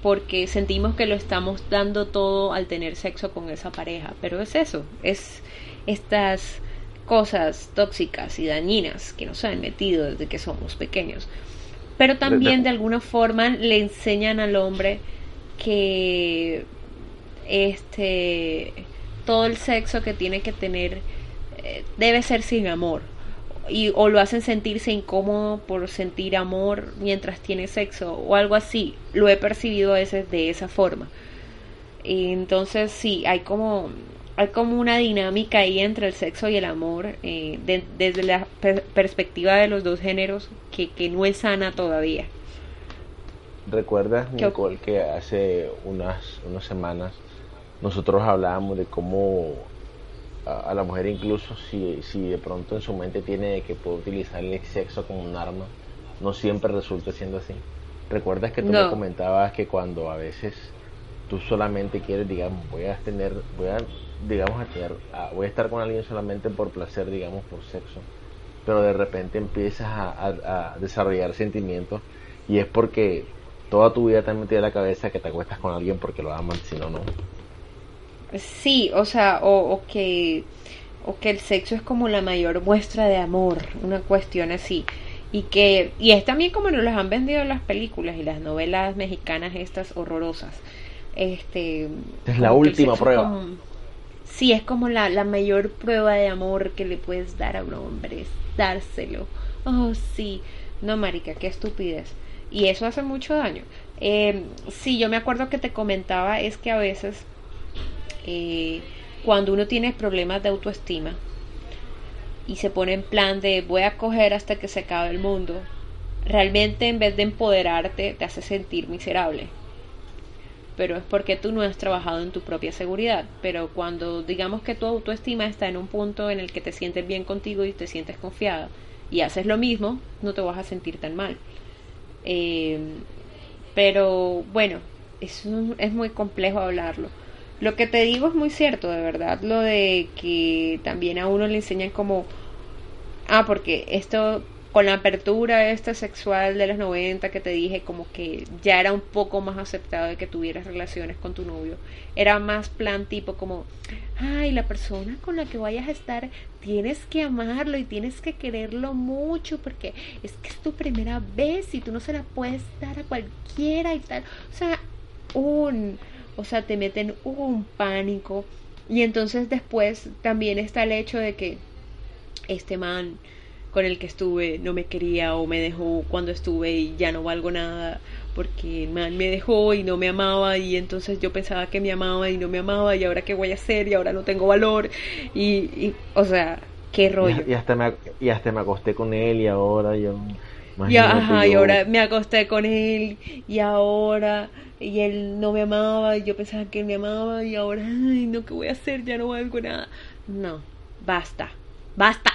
[SPEAKER 3] porque sentimos que lo estamos dando todo al tener sexo con esa pareja, pero es eso, es estas cosas tóxicas y dañinas que nos han metido desde que somos pequeños. Pero también de alguna forma le enseñan al hombre que este todo el sexo que tiene que tener eh, debe ser sin amor. Y o lo hacen sentirse incómodo por sentir amor mientras tiene sexo o algo así. Lo he percibido a veces de esa forma. Y entonces sí hay como hay como una dinámica ahí entre el sexo y el amor eh, desde la perspectiva de los dos géneros que, que, no es sana todavía.
[SPEAKER 1] ¿Recuerdas, Nicole, que hace unas, unas semanas nosotros hablábamos de cómo a, a, la mujer incluso si, si de pronto en su mente tiene que puede utilizar el sexo como un arma, no siempre resulta siendo así? ¿Recuerdas que tú no. me comentabas que cuando a veces tú solamente quieres, digamos, voy a tener, voy a digamos, a tener, a, voy a estar con alguien solamente por placer, digamos, por sexo, pero de repente empiezas a, desarrollar sentimientos y es porque toda tu vida te ha metido en la cabeza que te acuestas con alguien porque lo aman, si no, no.
[SPEAKER 3] Sí, o sea, o, o, que, o que el sexo es como la mayor muestra de amor, una cuestión así. Y que, y es también como nos las han vendido las películas y las novelas mexicanas estas horrorosas. Este,
[SPEAKER 1] es la última prueba.
[SPEAKER 3] Como, sí, es como la, la mayor prueba de amor que le puedes dar a un hombre, es dárselo. Oh, sí. No, marica, qué estupidez. Y eso hace mucho daño. Eh, sí, yo me acuerdo que te comentaba es que a veces eh, cuando uno tiene problemas de autoestima y se pone en plan de voy a coger hasta que se acabe el mundo, realmente en vez de empoderarte te hace sentir miserable pero es porque tú no has trabajado en tu propia seguridad. Pero cuando digamos que tu autoestima está en un punto en el que te sientes bien contigo y te sientes confiada y haces lo mismo, no te vas a sentir tan mal. Eh, pero bueno, es, es muy complejo hablarlo. Lo que te digo es muy cierto, de verdad, lo de que también a uno le enseñan como, ah, porque esto con la apertura esta sexual de los 90 que te dije, como que ya era un poco más aceptado de que tuvieras relaciones con tu novio. Era más plan tipo como, ay, la persona con la que vayas a estar, tienes que amarlo y tienes que quererlo mucho porque es que es tu primera vez y tú no se la puedes dar a cualquiera y tal. O sea, un, o sea, te meten un pánico. Y entonces después también está el hecho de que este man con el que estuve no me quería o me dejó cuando estuve y ya no valgo nada porque man me dejó y no me amaba y entonces yo pensaba que me amaba y no me amaba y ahora qué voy a hacer y ahora no tengo valor y, y o sea qué rollo.
[SPEAKER 1] y, hasta me y hasta me acosté con él y ahora yo
[SPEAKER 3] y, ajá, yo... y ahora me acosté con él y ahora y él no me amaba y yo pensaba que él me amaba y ahora ay no qué voy a hacer ya no valgo nada no basta Basta,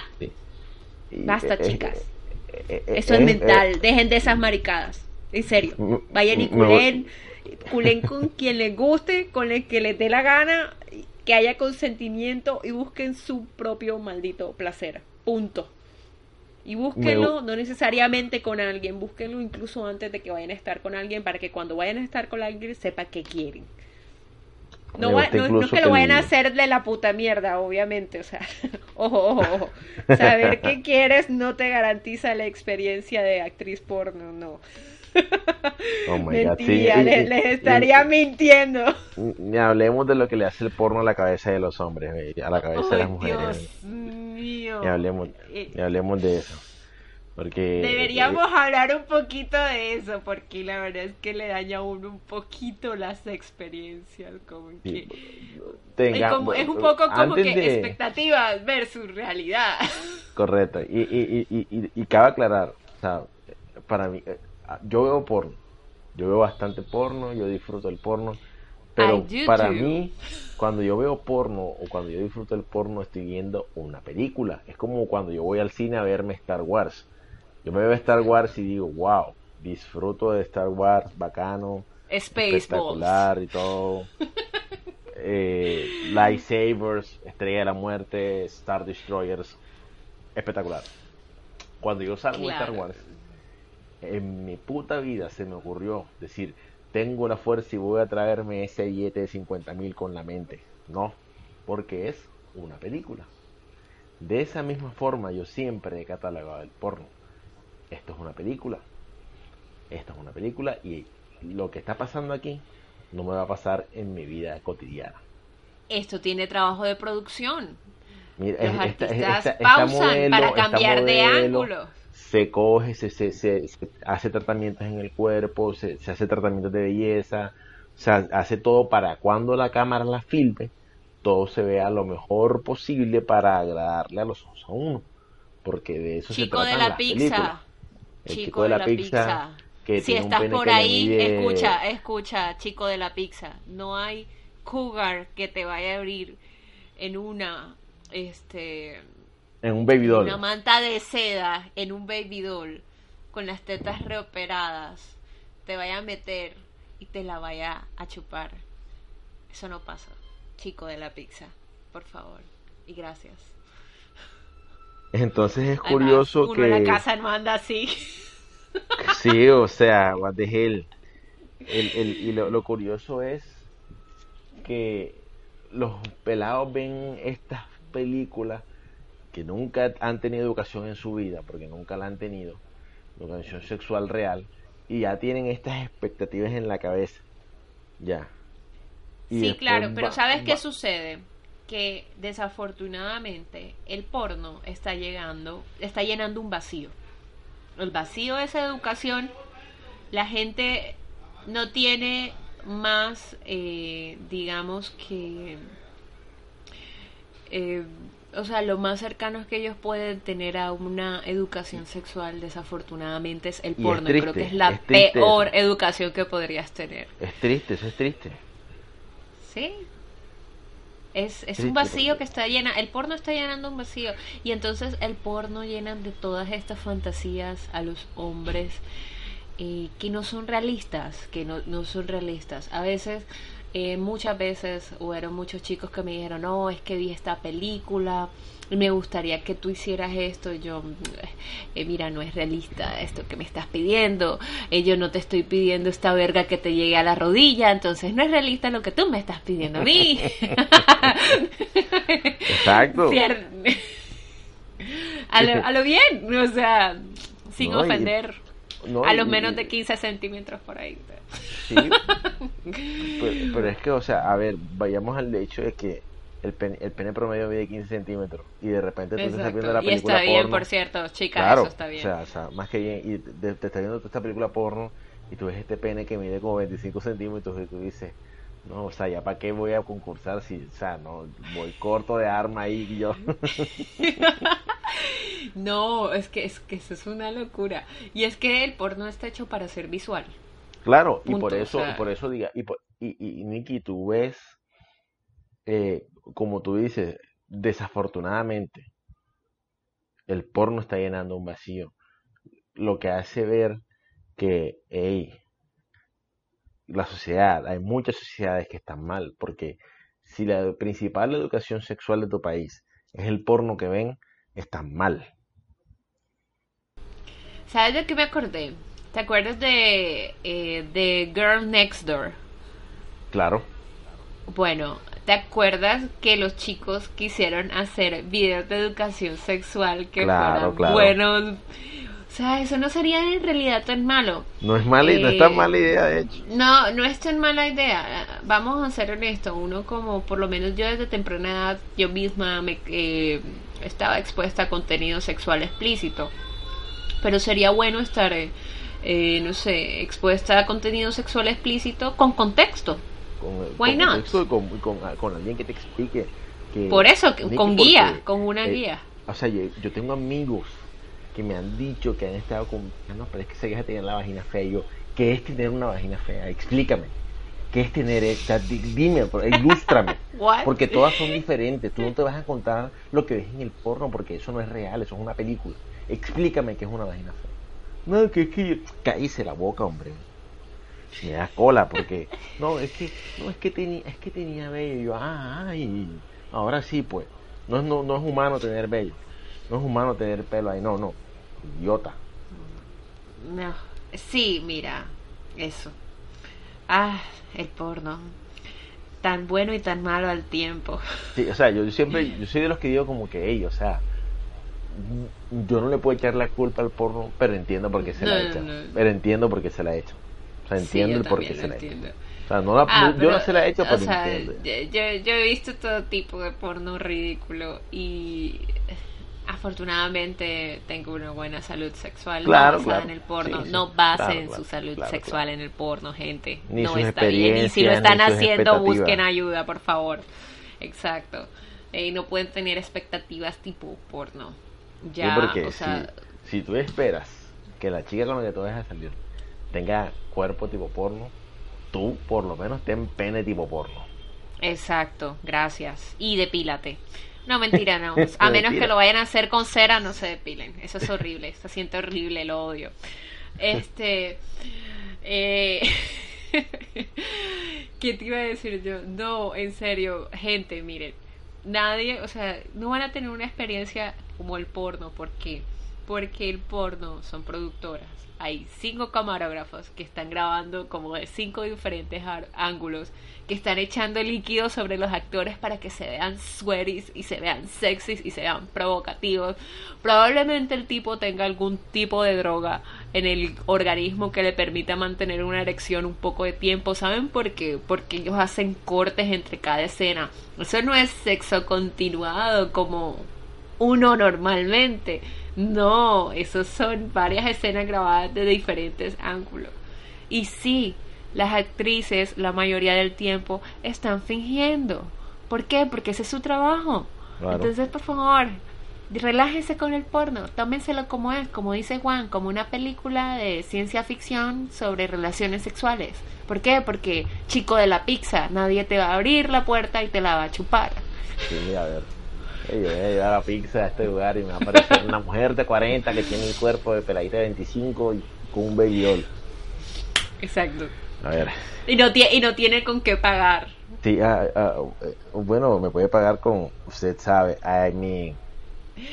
[SPEAKER 3] basta,
[SPEAKER 1] eh,
[SPEAKER 3] chicas.
[SPEAKER 1] eh, eh,
[SPEAKER 3] Eso es mental. Dejen de esas maricadas. En serio. Vayan y culen. Culen con quien les guste, con el que les dé la gana, que haya consentimiento y busquen su propio maldito placer. Punto. Y búsquenlo, no necesariamente con alguien, búsquenlo incluso antes de que vayan a estar con alguien para que cuando vayan a estar con alguien sepa qué quieren. No, va- no- no es
[SPEAKER 1] incluso
[SPEAKER 3] que lo vayan a hacer de la puta mierda, obviamente. O sea, ojo, ojo, ojo. Saber qué quieres no te garantiza la experiencia de actriz porno, no.
[SPEAKER 1] Oh my God, sí,
[SPEAKER 3] les,
[SPEAKER 1] y-
[SPEAKER 3] estaría mintiendo.
[SPEAKER 1] Ni hablemos de lo que le hace el porno a la cabeza de los hombres, a la cabeza de las mujeres.
[SPEAKER 3] Dios mío.
[SPEAKER 1] Ni hablemos, ni hablemos de eso. Porque
[SPEAKER 3] Deberíamos
[SPEAKER 1] eh,
[SPEAKER 3] hablar un poquito de eso, porque la verdad es que le daña a uno un poquito las experiencias, como que...
[SPEAKER 1] tenga-
[SPEAKER 3] es, un poco como que
[SPEAKER 1] de-
[SPEAKER 3] expectativas versus realidad.
[SPEAKER 1] Correcto. Y, y, y, y, y cabe aclarar, o sea, para mí, eh, yo veo porno. Yo veo bastante porno, yo disfruto del porno. Pero para
[SPEAKER 3] too.
[SPEAKER 1] mí, cuando yo veo porno o cuando yo disfruto del porno, estoy viendo una película. Es como cuando yo voy al cine a verme Star Wars. Yo me veo Star Wars y digo, wow, disfruto de Star Wars, bacano,
[SPEAKER 3] Spaceballs.
[SPEAKER 1] espectacular y todo. Eh, lightsabers, Estrella de la Muerte, Star Destroyers, espectacular. Cuando yo salgo de Star. Wars, en mi puta vida se me ocurrió decir, tengo la fuerza y voy a traerme ese billete de 50 mil con la mente. No, porque es una película. De esa misma forma yo siempre he catalogado el porno. Esto es una película. Esto es una película y lo que está pasando aquí no me va a pasar en mi vida cotidiana.
[SPEAKER 3] Esto tiene trabajo de producción.
[SPEAKER 1] Mira,
[SPEAKER 3] Los
[SPEAKER 1] esta-
[SPEAKER 3] artistas
[SPEAKER 1] esta- esta
[SPEAKER 3] pausan
[SPEAKER 1] modelo-
[SPEAKER 3] para cambiar de ángulo.
[SPEAKER 1] Se coge, se, se, se- se hace tratamientos en el cuerpo, se, se hace tratamientos de belleza, o sea, hace todo para cuando la cámara la filme, todo se vea lo mejor posible para agradarle a los ojos a uno. Porque de eso
[SPEAKER 3] Chico
[SPEAKER 1] se
[SPEAKER 3] de
[SPEAKER 1] tratan
[SPEAKER 3] la
[SPEAKER 1] las
[SPEAKER 3] pizza.
[SPEAKER 1] películas. El chico de la pizza, que
[SPEAKER 3] si estás por ahí,
[SPEAKER 1] mide-
[SPEAKER 3] escucha, escucha, chico de la pizza. No hay cougar que te vaya a abrir en una, este,
[SPEAKER 1] En un baby doll.
[SPEAKER 3] una manta de seda, en un baby doll, con las tetas reoperadas, te vaya a meter y te la vaya a chupar. Eso no pasa. Chico de la pizza, por favor. Y gracias.
[SPEAKER 1] Entonces es
[SPEAKER 3] Además,
[SPEAKER 1] curioso
[SPEAKER 3] uno
[SPEAKER 1] que...
[SPEAKER 3] en la casa no anda así.
[SPEAKER 1] Sí, o sea, what the hell. El, el- y lo, lo curioso es que los pelados ven estas películas que nunca han tenido educación en su vida, porque nunca la han tenido, educación sexual real, y ya tienen estas expectativas en la cabeza. Ya. Y
[SPEAKER 3] Sí, claro, pero
[SPEAKER 1] va-
[SPEAKER 3] ¿sabes qué sucede? Que desafortunadamente el porno está llegando, está llenando un vacío. El vacío de esa educación, la gente no tiene más, eh, digamos que, eh, o sea, lo más cercano que ellos pueden tener a una educación sexual, desafortunadamente, es el
[SPEAKER 1] Y es
[SPEAKER 3] porno. Creo que es la
[SPEAKER 1] es
[SPEAKER 3] peor
[SPEAKER 1] eso.
[SPEAKER 3] educación que podrías tener.
[SPEAKER 1] Es triste, eso es triste.
[SPEAKER 3] Sí. Es, es un vacío que está llena, el porno está llenando un vacío y entonces el porno llena de todas estas fantasías a los hombres eh, que no son realistas, que no, no son realistas. A veces, eh, muchas veces hubieron muchos chicos que me dijeron, no, es que vi esta película me gustaría que tú hicieras esto. Yo, eh, mira, no es realista esto que me estás pidiendo. Eh, yo no te estoy pidiendo esta verga que te llegue a la rodilla, entonces no es realista lo que tú me estás pidiendo a mí.
[SPEAKER 1] Exacto.
[SPEAKER 3] A, lo, a lo bien, o sea, sin
[SPEAKER 1] No, y-
[SPEAKER 3] ofender
[SPEAKER 1] No,
[SPEAKER 3] a los
[SPEAKER 1] y-
[SPEAKER 3] menos
[SPEAKER 1] y-
[SPEAKER 3] de 15 centímetros por ahí.
[SPEAKER 1] Sí, pero, pero es que, o sea, a ver, vayamos al hecho de que el pene, el pene promedio mide 15 centímetros y de repente tú estás viendo la
[SPEAKER 3] Exacto. Y
[SPEAKER 1] película
[SPEAKER 3] está bien,
[SPEAKER 1] porno.
[SPEAKER 3] por cierto, chicas,
[SPEAKER 1] Claro,
[SPEAKER 3] eso está bien.
[SPEAKER 1] O sea, o sea, más que bien, y te, te estás viendo toda esta película porno y tú ves este pene que mide como 25 centímetros y tú dices, no, o sea, ya para qué voy a concursar si, o sea, no, voy corto de arma ahí y yo.
[SPEAKER 3] No, es que, es que eso es una locura. Y es que el porno está hecho para ser visual.
[SPEAKER 1] Claro, y por
[SPEAKER 3] o
[SPEAKER 1] eso,
[SPEAKER 3] sea.
[SPEAKER 1] y por eso diga, y, por- y, y, Nicky, tú ves, eh, como tú dices, desafortunadamente, el porno está llenando un vacío. Lo que hace ver que, hey, la sociedad, hay muchas sociedades que están mal, porque si la principal educación sexual de tu país es el porno que ven, están mal.
[SPEAKER 3] ¿Sabes de qué me acordé? ¿Te acuerdas de, eh, de Girl Next Door?
[SPEAKER 1] Claro.
[SPEAKER 3] Bueno, ¿te acuerdas que los chicos quisieron hacer videos de educación sexual que
[SPEAKER 1] Claro,
[SPEAKER 3] fueran
[SPEAKER 1] claro.
[SPEAKER 3] buenos? O sea, eso no sería en realidad tan malo.
[SPEAKER 1] No es mala, no es
[SPEAKER 3] Eh,
[SPEAKER 1] tan mala idea, de hecho.
[SPEAKER 3] No, no es tan mala idea. Vamos a ser honestos. Uno como, por lo menos yo desde temprana edad, yo misma me eh, estaba expuesta a contenido sexual explícito. Pero sería bueno estar, eh, eh, no sé, expuesta a contenido sexual explícito con contexto.
[SPEAKER 1] Con,
[SPEAKER 3] Why
[SPEAKER 1] con
[SPEAKER 3] not?
[SPEAKER 1] contexto y con, y con- con alguien que te explique. Que,
[SPEAKER 3] Por eso, que- con
[SPEAKER 1] porque,
[SPEAKER 3] guía, con una
[SPEAKER 1] eh,
[SPEAKER 3] guía.
[SPEAKER 1] O sea, yo, yo tengo amigos que me han dicho que han estado con. "Ah, No, pero es que esa vieja tiene la vagina fea. Y yo, ¿qué es tener una vagina fea? Explícame. ¿Qué es tener esta? Di- Dime, ilústrame. Porque todas son diferentes. Tú no te vas a contar lo que ves en el porno porque eso no es real, eso es una película. Explícame qué es una vagina fea. No, que es que yo... Cállese la boca, hombre. Me da cola porque... No, es que, no, es que, tenía, es que tenía vello. Y yo, ah, ay. Ahora sí, pues. No es, no, no es humano tener vello. No es humano tener pelo ahí. No, no. Idiota.
[SPEAKER 3] No. Sí, mira, eso. Ah, el porno. Tan bueno y tan malo al tiempo.
[SPEAKER 1] Sí, o sea, yo siempre, yo soy de los que digo como que, ey, o sea, yo no le puedo echar la culpa al porno, pero entiendo por qué se la echa.
[SPEAKER 3] no.
[SPEAKER 1] Pero entiendo por qué se la echa. O sea, entiendo
[SPEAKER 3] Sí,
[SPEAKER 1] el por qué se la echa.
[SPEAKER 3] entiendo.
[SPEAKER 1] O sea, no la,
[SPEAKER 3] Ah,
[SPEAKER 1] yo
[SPEAKER 3] pero,
[SPEAKER 1] no se la he hecho, pero
[SPEAKER 3] sea,
[SPEAKER 1] entiendo.
[SPEAKER 3] yo, yo- he visto todo tipo de porno ridículo y afortunadamente tengo una buena salud sexual
[SPEAKER 1] Claro,
[SPEAKER 3] no basada
[SPEAKER 1] claro.
[SPEAKER 3] en el porno.
[SPEAKER 1] Sí.
[SPEAKER 3] No basen
[SPEAKER 1] Claro,
[SPEAKER 3] su salud sexual en el porno, gente.
[SPEAKER 1] Ni
[SPEAKER 3] no está bien. Y si lo están haciendo, busquen ayuda, por favor. Exacto. Eh, no pueden tener expectativas tipo porno. Ya,
[SPEAKER 1] Sí, porque
[SPEAKER 3] o sea,
[SPEAKER 1] si, si tú esperas que la chica con la que tú vas a salir tenga cuerpo tipo porno, tú por lo menos ten pene tipo porno.
[SPEAKER 3] Exacto, gracias. Y depílate. No, mentira, no. A menos que lo vayan a hacer con cera, no se depilen. Eso es horrible. Se siente horrible, lo odio. Este. Eh, ¿Qué te iba a decir yo? No, en serio, gente, miren. Nadie, o sea, no van a tener una experiencia como el porno. ¿Por qué? Porque el porno son productoras. Hay cinco camarógrafos que están grabando como de cinco diferentes ángulos, que están echando líquido sobre los actores para que se vean sweaties y se vean sexys y se vean provocativos. Probablemente el tipo tenga algún tipo de droga en el organismo que le permita mantener una erección un poco de tiempo. ¿Saben por qué? Porque ellos hacen cortes entre cada escena. Eso no es sexo continuado como uno normalmente. No, esos son varias escenas grabadas de diferentes ángulos. Y sí, las actrices la mayoría del tiempo están fingiendo. ¿Por qué? Porque ese es su trabajo.
[SPEAKER 1] Claro.
[SPEAKER 3] Entonces, por favor, relájense con el porno, tómenselo como es, como dice Juan, como una película de ciencia ficción sobre relaciones sexuales. ¿Por qué? Porque chico de la pizza, nadie te va a abrir la puerta y te la va a chupar.
[SPEAKER 1] Sí, a ver. Yo voy a llevar la pizza a este lugar y me va a aparecer una mujer de 40 que tiene el cuerpo de peladita de 25 y con un babyol.
[SPEAKER 3] Exacto.
[SPEAKER 1] A ver.
[SPEAKER 3] Y no, tie- y no tiene con qué pagar.
[SPEAKER 1] Sí, ah, ah, eh, bueno, me puede pagar con, usted sabe, I mean,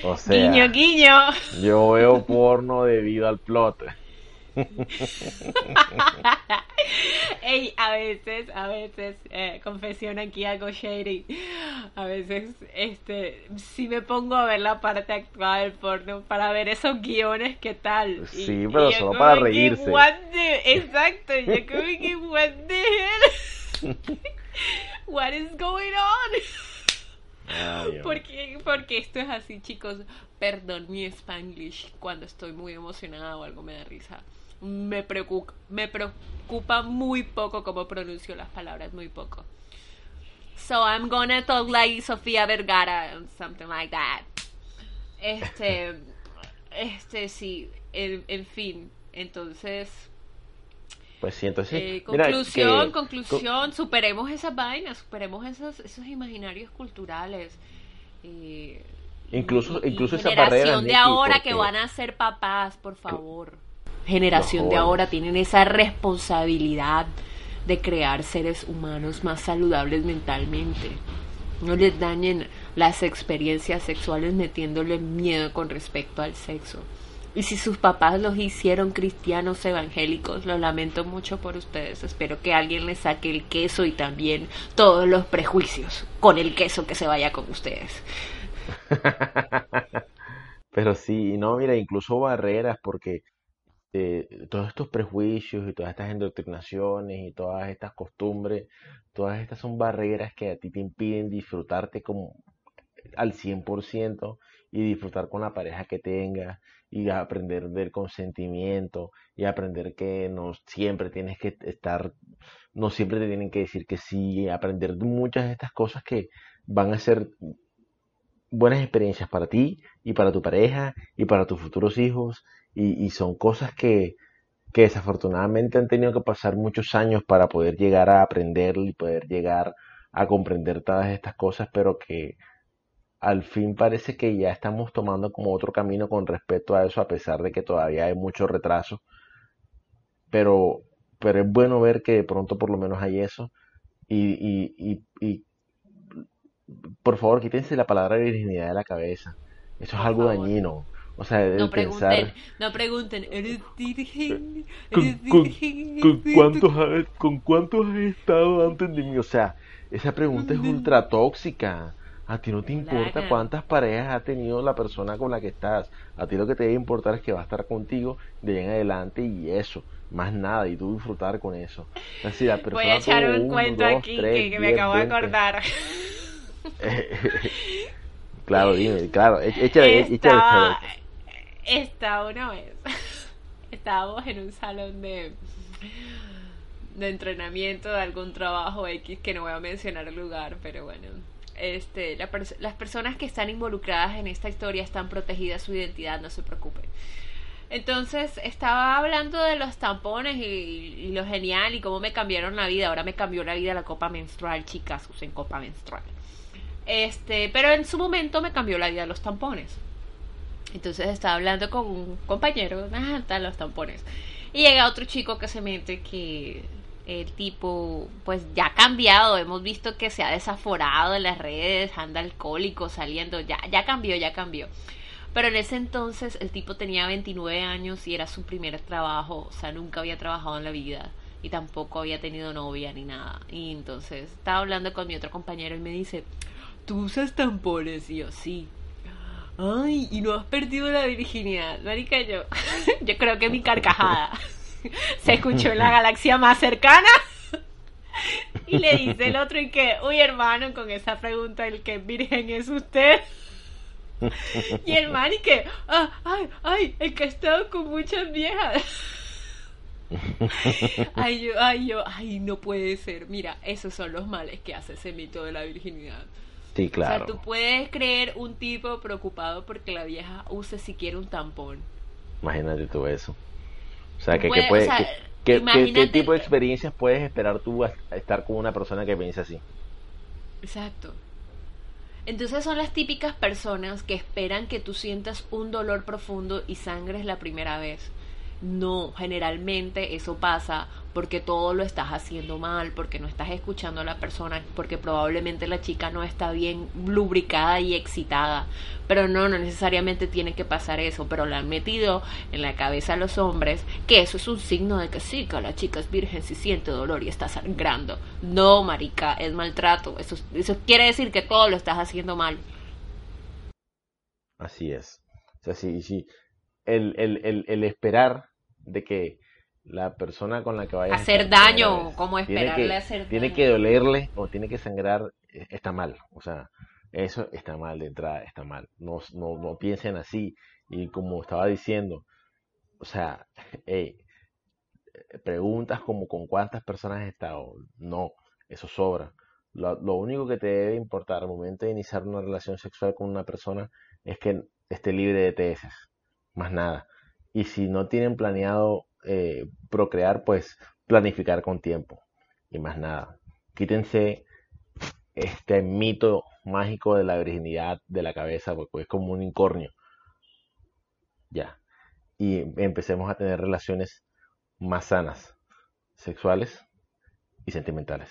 [SPEAKER 1] o sea,
[SPEAKER 3] guiño, guiño.
[SPEAKER 1] yo veo porno debido al plot.
[SPEAKER 3] Ey, a veces, a veces, eh, confesión aquí algo shady. A veces, este, sí me pongo a ver la parte actuada del porno para ver esos guiones, ¿qué tal? Y-
[SPEAKER 1] Sí, pero solo para
[SPEAKER 3] que,
[SPEAKER 1] reírse.
[SPEAKER 3] what the- exacto, yo como que, what the hell? What is going on?
[SPEAKER 1] Ay.
[SPEAKER 3] Porque, porque esto es así, chicos. Perdón mi spanglish cuando estoy muy emocionada o algo me da risa. Me preocupa, me preocupa muy poco cómo pronuncio las palabras, muy poco. So I'm gonna talk like Sofía Vergara something like that. Este, este sí, en, en fin, entonces
[SPEAKER 1] Pues sí, entonces,
[SPEAKER 3] eh,
[SPEAKER 1] mira,
[SPEAKER 3] conclusión,
[SPEAKER 1] que-
[SPEAKER 3] conclusión, superemos esas vainas, superemos esos, esos imaginarios culturales. Eh,
[SPEAKER 1] Incluso, incluso esa barrera,
[SPEAKER 3] de ahora que van a ser papás, por favor. Generación de ahora tienen esa responsabilidad de crear seres humanos más saludables mentalmente. No les dañen las experiencias sexuales metiéndole miedo con respecto al sexo. Y si sus papás los hicieron cristianos evangélicos, lo lamento mucho por ustedes. Espero que alguien les saque el queso y también todos los prejuicios con el queso que se vaya con ustedes.
[SPEAKER 1] Pero sí, no, mira, incluso barreras, porque eh, todos estos prejuicios y todas estas indoctrinaciones y todas estas costumbres, todas estas son barreras que a ti te impiden disfrutarte como al 100% y disfrutar con la pareja que tengas y aprender del consentimiento y aprender que no siempre tienes que estar, no siempre te tienen que decir que sí, aprender de muchas de estas cosas que van a ser buenas experiencias para ti y para tu pareja y para tus futuros hijos y, y son cosas que, que desafortunadamente han tenido que pasar muchos años para poder llegar a aprender y poder llegar a comprender todas estas cosas, pero que al fin parece que ya estamos tomando como otro camino con respecto a eso, a pesar de que todavía hay mucho retraso, pero, pero es bueno ver que de pronto por lo menos hay eso y, y, y, y por favor, quítense la palabra virginidad de la cabeza. Eso es algo dañino. O sea,
[SPEAKER 3] No
[SPEAKER 1] pensar
[SPEAKER 3] pregunten, no pregunten, ¿eres virgen?
[SPEAKER 1] con,
[SPEAKER 3] ¿Eres
[SPEAKER 1] con-
[SPEAKER 3] virgen?
[SPEAKER 1] con cuántos has, con cuántos has estado antes de mí. O sea, esa pregunta es ultra tóxica. A ti no te importa cuántas parejas ha tenido la persona con la que estás. A ti lo que te debe importar es que va a estar contigo de ahí en adelante y eso. Más nada, y tú disfrutar con eso. O sea, si la persona
[SPEAKER 3] Voy a echar un
[SPEAKER 1] uno,
[SPEAKER 3] cuento
[SPEAKER 1] dos,
[SPEAKER 3] aquí
[SPEAKER 1] tres,
[SPEAKER 3] que, que me
[SPEAKER 1] diez,
[SPEAKER 3] acabo de
[SPEAKER 1] 20.
[SPEAKER 3] acordar.
[SPEAKER 1] claro, dime, claro, échale, échale, échale.
[SPEAKER 3] Estaba una vez, estábamos en un salón de, de entrenamiento de algún trabajo X que no voy a mencionar el lugar, pero bueno. Este, las personas que están involucradas en esta historia están protegidas su identidad, no se preocupen. Entonces estaba hablando de los tampones y, y lo genial y cómo me cambiaron la vida. Ahora me cambió la vida la copa menstrual, chicas, usen copa menstrual. Este, pero en su momento me cambió la vida los tampones. Entonces estaba hablando con un compañero, ah, tal, los tampones. Y llega otro chico que se mete que el tipo, pues ya ha cambiado, hemos visto que se ha desaforado en las redes, anda alcohólico, saliendo, ya, ya cambió, ya cambió. Pero en ese entonces el tipo tenía 29 años y era su primer trabajo, o sea, nunca había trabajado en la vida y tampoco había tenido novia ni nada. Y entonces estaba hablando con mi otro compañero y me dice, ¿tú usas tampones? Y yo, sí. Ay, y no has perdido la virginidad. Marica, yo, yo creo que mi carcajada se escuchó en la galaxia más cercana. Y le dice el otro y que, uy hermano, con esa pregunta, el que virgen es usted. Y el man y que, ah, ay, ay, el que ha estado con muchas viejas. Ay, yo, ay, yo, ay, no puede ser. Mira, esos son los males que hace ese mito de la virginidad.
[SPEAKER 1] Sí,
[SPEAKER 3] O sea,
[SPEAKER 1] claro.
[SPEAKER 3] tú puedes creer un tipo preocupado porque la vieja use siquiera un tampón.
[SPEAKER 1] Imagínate tú eso. O sea, que, puede,
[SPEAKER 3] o sea,
[SPEAKER 1] que- que- que- ¿qué tipo de experiencias puedes esperar tú a, a estar con una persona que piensa así?
[SPEAKER 3] Exacto. Entonces son las típicas personas que esperan que tú sientas un dolor profundo y sangres la primera vez. No, generalmente eso pasa porque todo lo estás haciendo mal, porque no estás escuchando a la persona, porque probablemente la chica no está bien lubricada y excitada. Pero no, no necesariamente tiene que pasar eso, pero le han metido en la cabeza a los hombres que eso es un signo de que sí, que la chica es virgen si siente dolor y está sangrando. No, marica, es maltrato. Eso, quiere decir que todo lo estás haciendo mal.
[SPEAKER 1] Así es. O sea, sí, sí. El, el, el, el esperar de que la persona con la que vayas a
[SPEAKER 3] Hacer
[SPEAKER 1] estar
[SPEAKER 3] daño, como
[SPEAKER 1] tiene
[SPEAKER 3] esperarle
[SPEAKER 1] que,
[SPEAKER 3] hacer
[SPEAKER 1] tiene
[SPEAKER 3] daño.
[SPEAKER 1] que dolerle o tiene que sangrar, eh, está mal. O sea, eso está mal de entrada, está mal. No, no, no piensen así. Y como estaba diciendo, o sea, hey, preguntas como con cuántas personas has estado. No, eso sobra. Lo, lo único que te debe importar al momento de iniciar una relación sexual con una persona es que esté libre de TS, más nada. Y si no tienen planeado eh, procrear, pues planificar con tiempo y más nada. Quítense este mito mágico de la virginidad de la cabeza, porque es como un incornio. Ya. Y empecemos a tener relaciones más sanas, sexuales y sentimentales.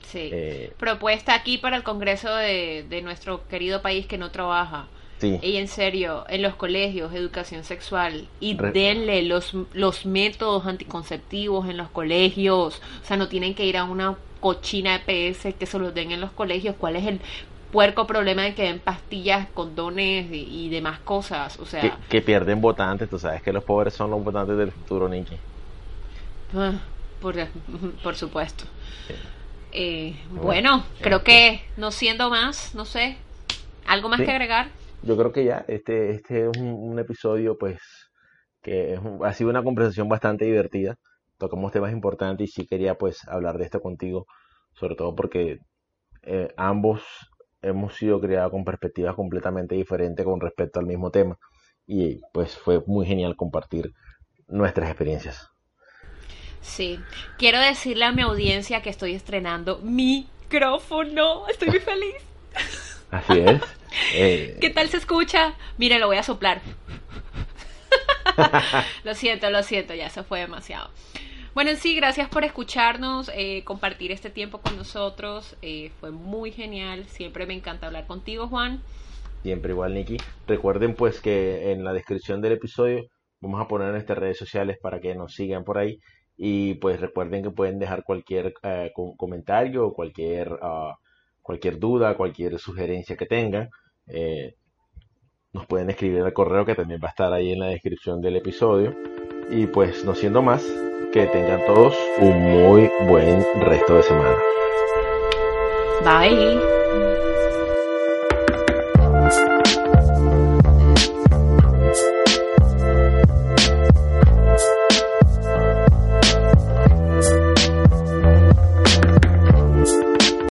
[SPEAKER 3] Sí.
[SPEAKER 1] Eh,
[SPEAKER 3] Propuesta aquí para el Congreso de, de nuestro querido país que no trabaja.
[SPEAKER 1] Sí,
[SPEAKER 3] Y en serio, en los colegios, educación sexual. Y
[SPEAKER 1] Re-
[SPEAKER 3] denle los, los métodos anticonceptivos en los colegios. O sea, no tienen que ir a una cochina EPS que se los den en los colegios. ¿Cuál es el puerco problema de que den pastillas, condones y, y demás cosas? O sea,
[SPEAKER 1] que pierden votantes, tú sabes que los pobres son los votantes del futuro, Nicky.
[SPEAKER 3] ah, por, por supuesto.
[SPEAKER 1] Sí.
[SPEAKER 3] Eh,
[SPEAKER 1] Bueno,
[SPEAKER 3] bueno, creo que no siendo más, no sé, ¿algo más
[SPEAKER 1] Sí.
[SPEAKER 3] que agregar?
[SPEAKER 1] Yo creo que ya, este, este es un, un episodio, pues, que es un- ha sido una conversación bastante divertida. Tocamos temas importantes y sí quería, pues, hablar de esto contigo, sobre todo porque eh, ambos hemos sido criados con perspectivas completamente diferentes con respecto al mismo tema. Y, pues, fue muy genial compartir nuestras experiencias.
[SPEAKER 3] Sí, quiero decirle a mi audiencia que estoy estrenando micrófono. Estoy muy feliz.
[SPEAKER 1] Así es. Eh,
[SPEAKER 3] ¿Qué tal se escucha? Mire, lo voy a soplar. lo siento, lo siento, ya eso fue demasiado. Bueno, en sí, gracias por escucharnos, eh, compartir este tiempo con nosotros. eh, fue muy genial. Siempre me encanta hablar contigo, Juan.
[SPEAKER 1] Siempre igual, Nicky. Recuerden pues que en la descripción del episodio vamos a poner nuestras redes sociales para que nos sigan por ahí. Y pues recuerden que pueden dejar cualquier eh, co- comentario, cualquier, ah, cualquier duda, cualquier sugerencia que tengan. Eh, nos pueden escribir al correo que también va a estar ahí en la descripción del episodio. Y pues no siendo más, que tengan todos un muy buen resto de semana.
[SPEAKER 3] Bye.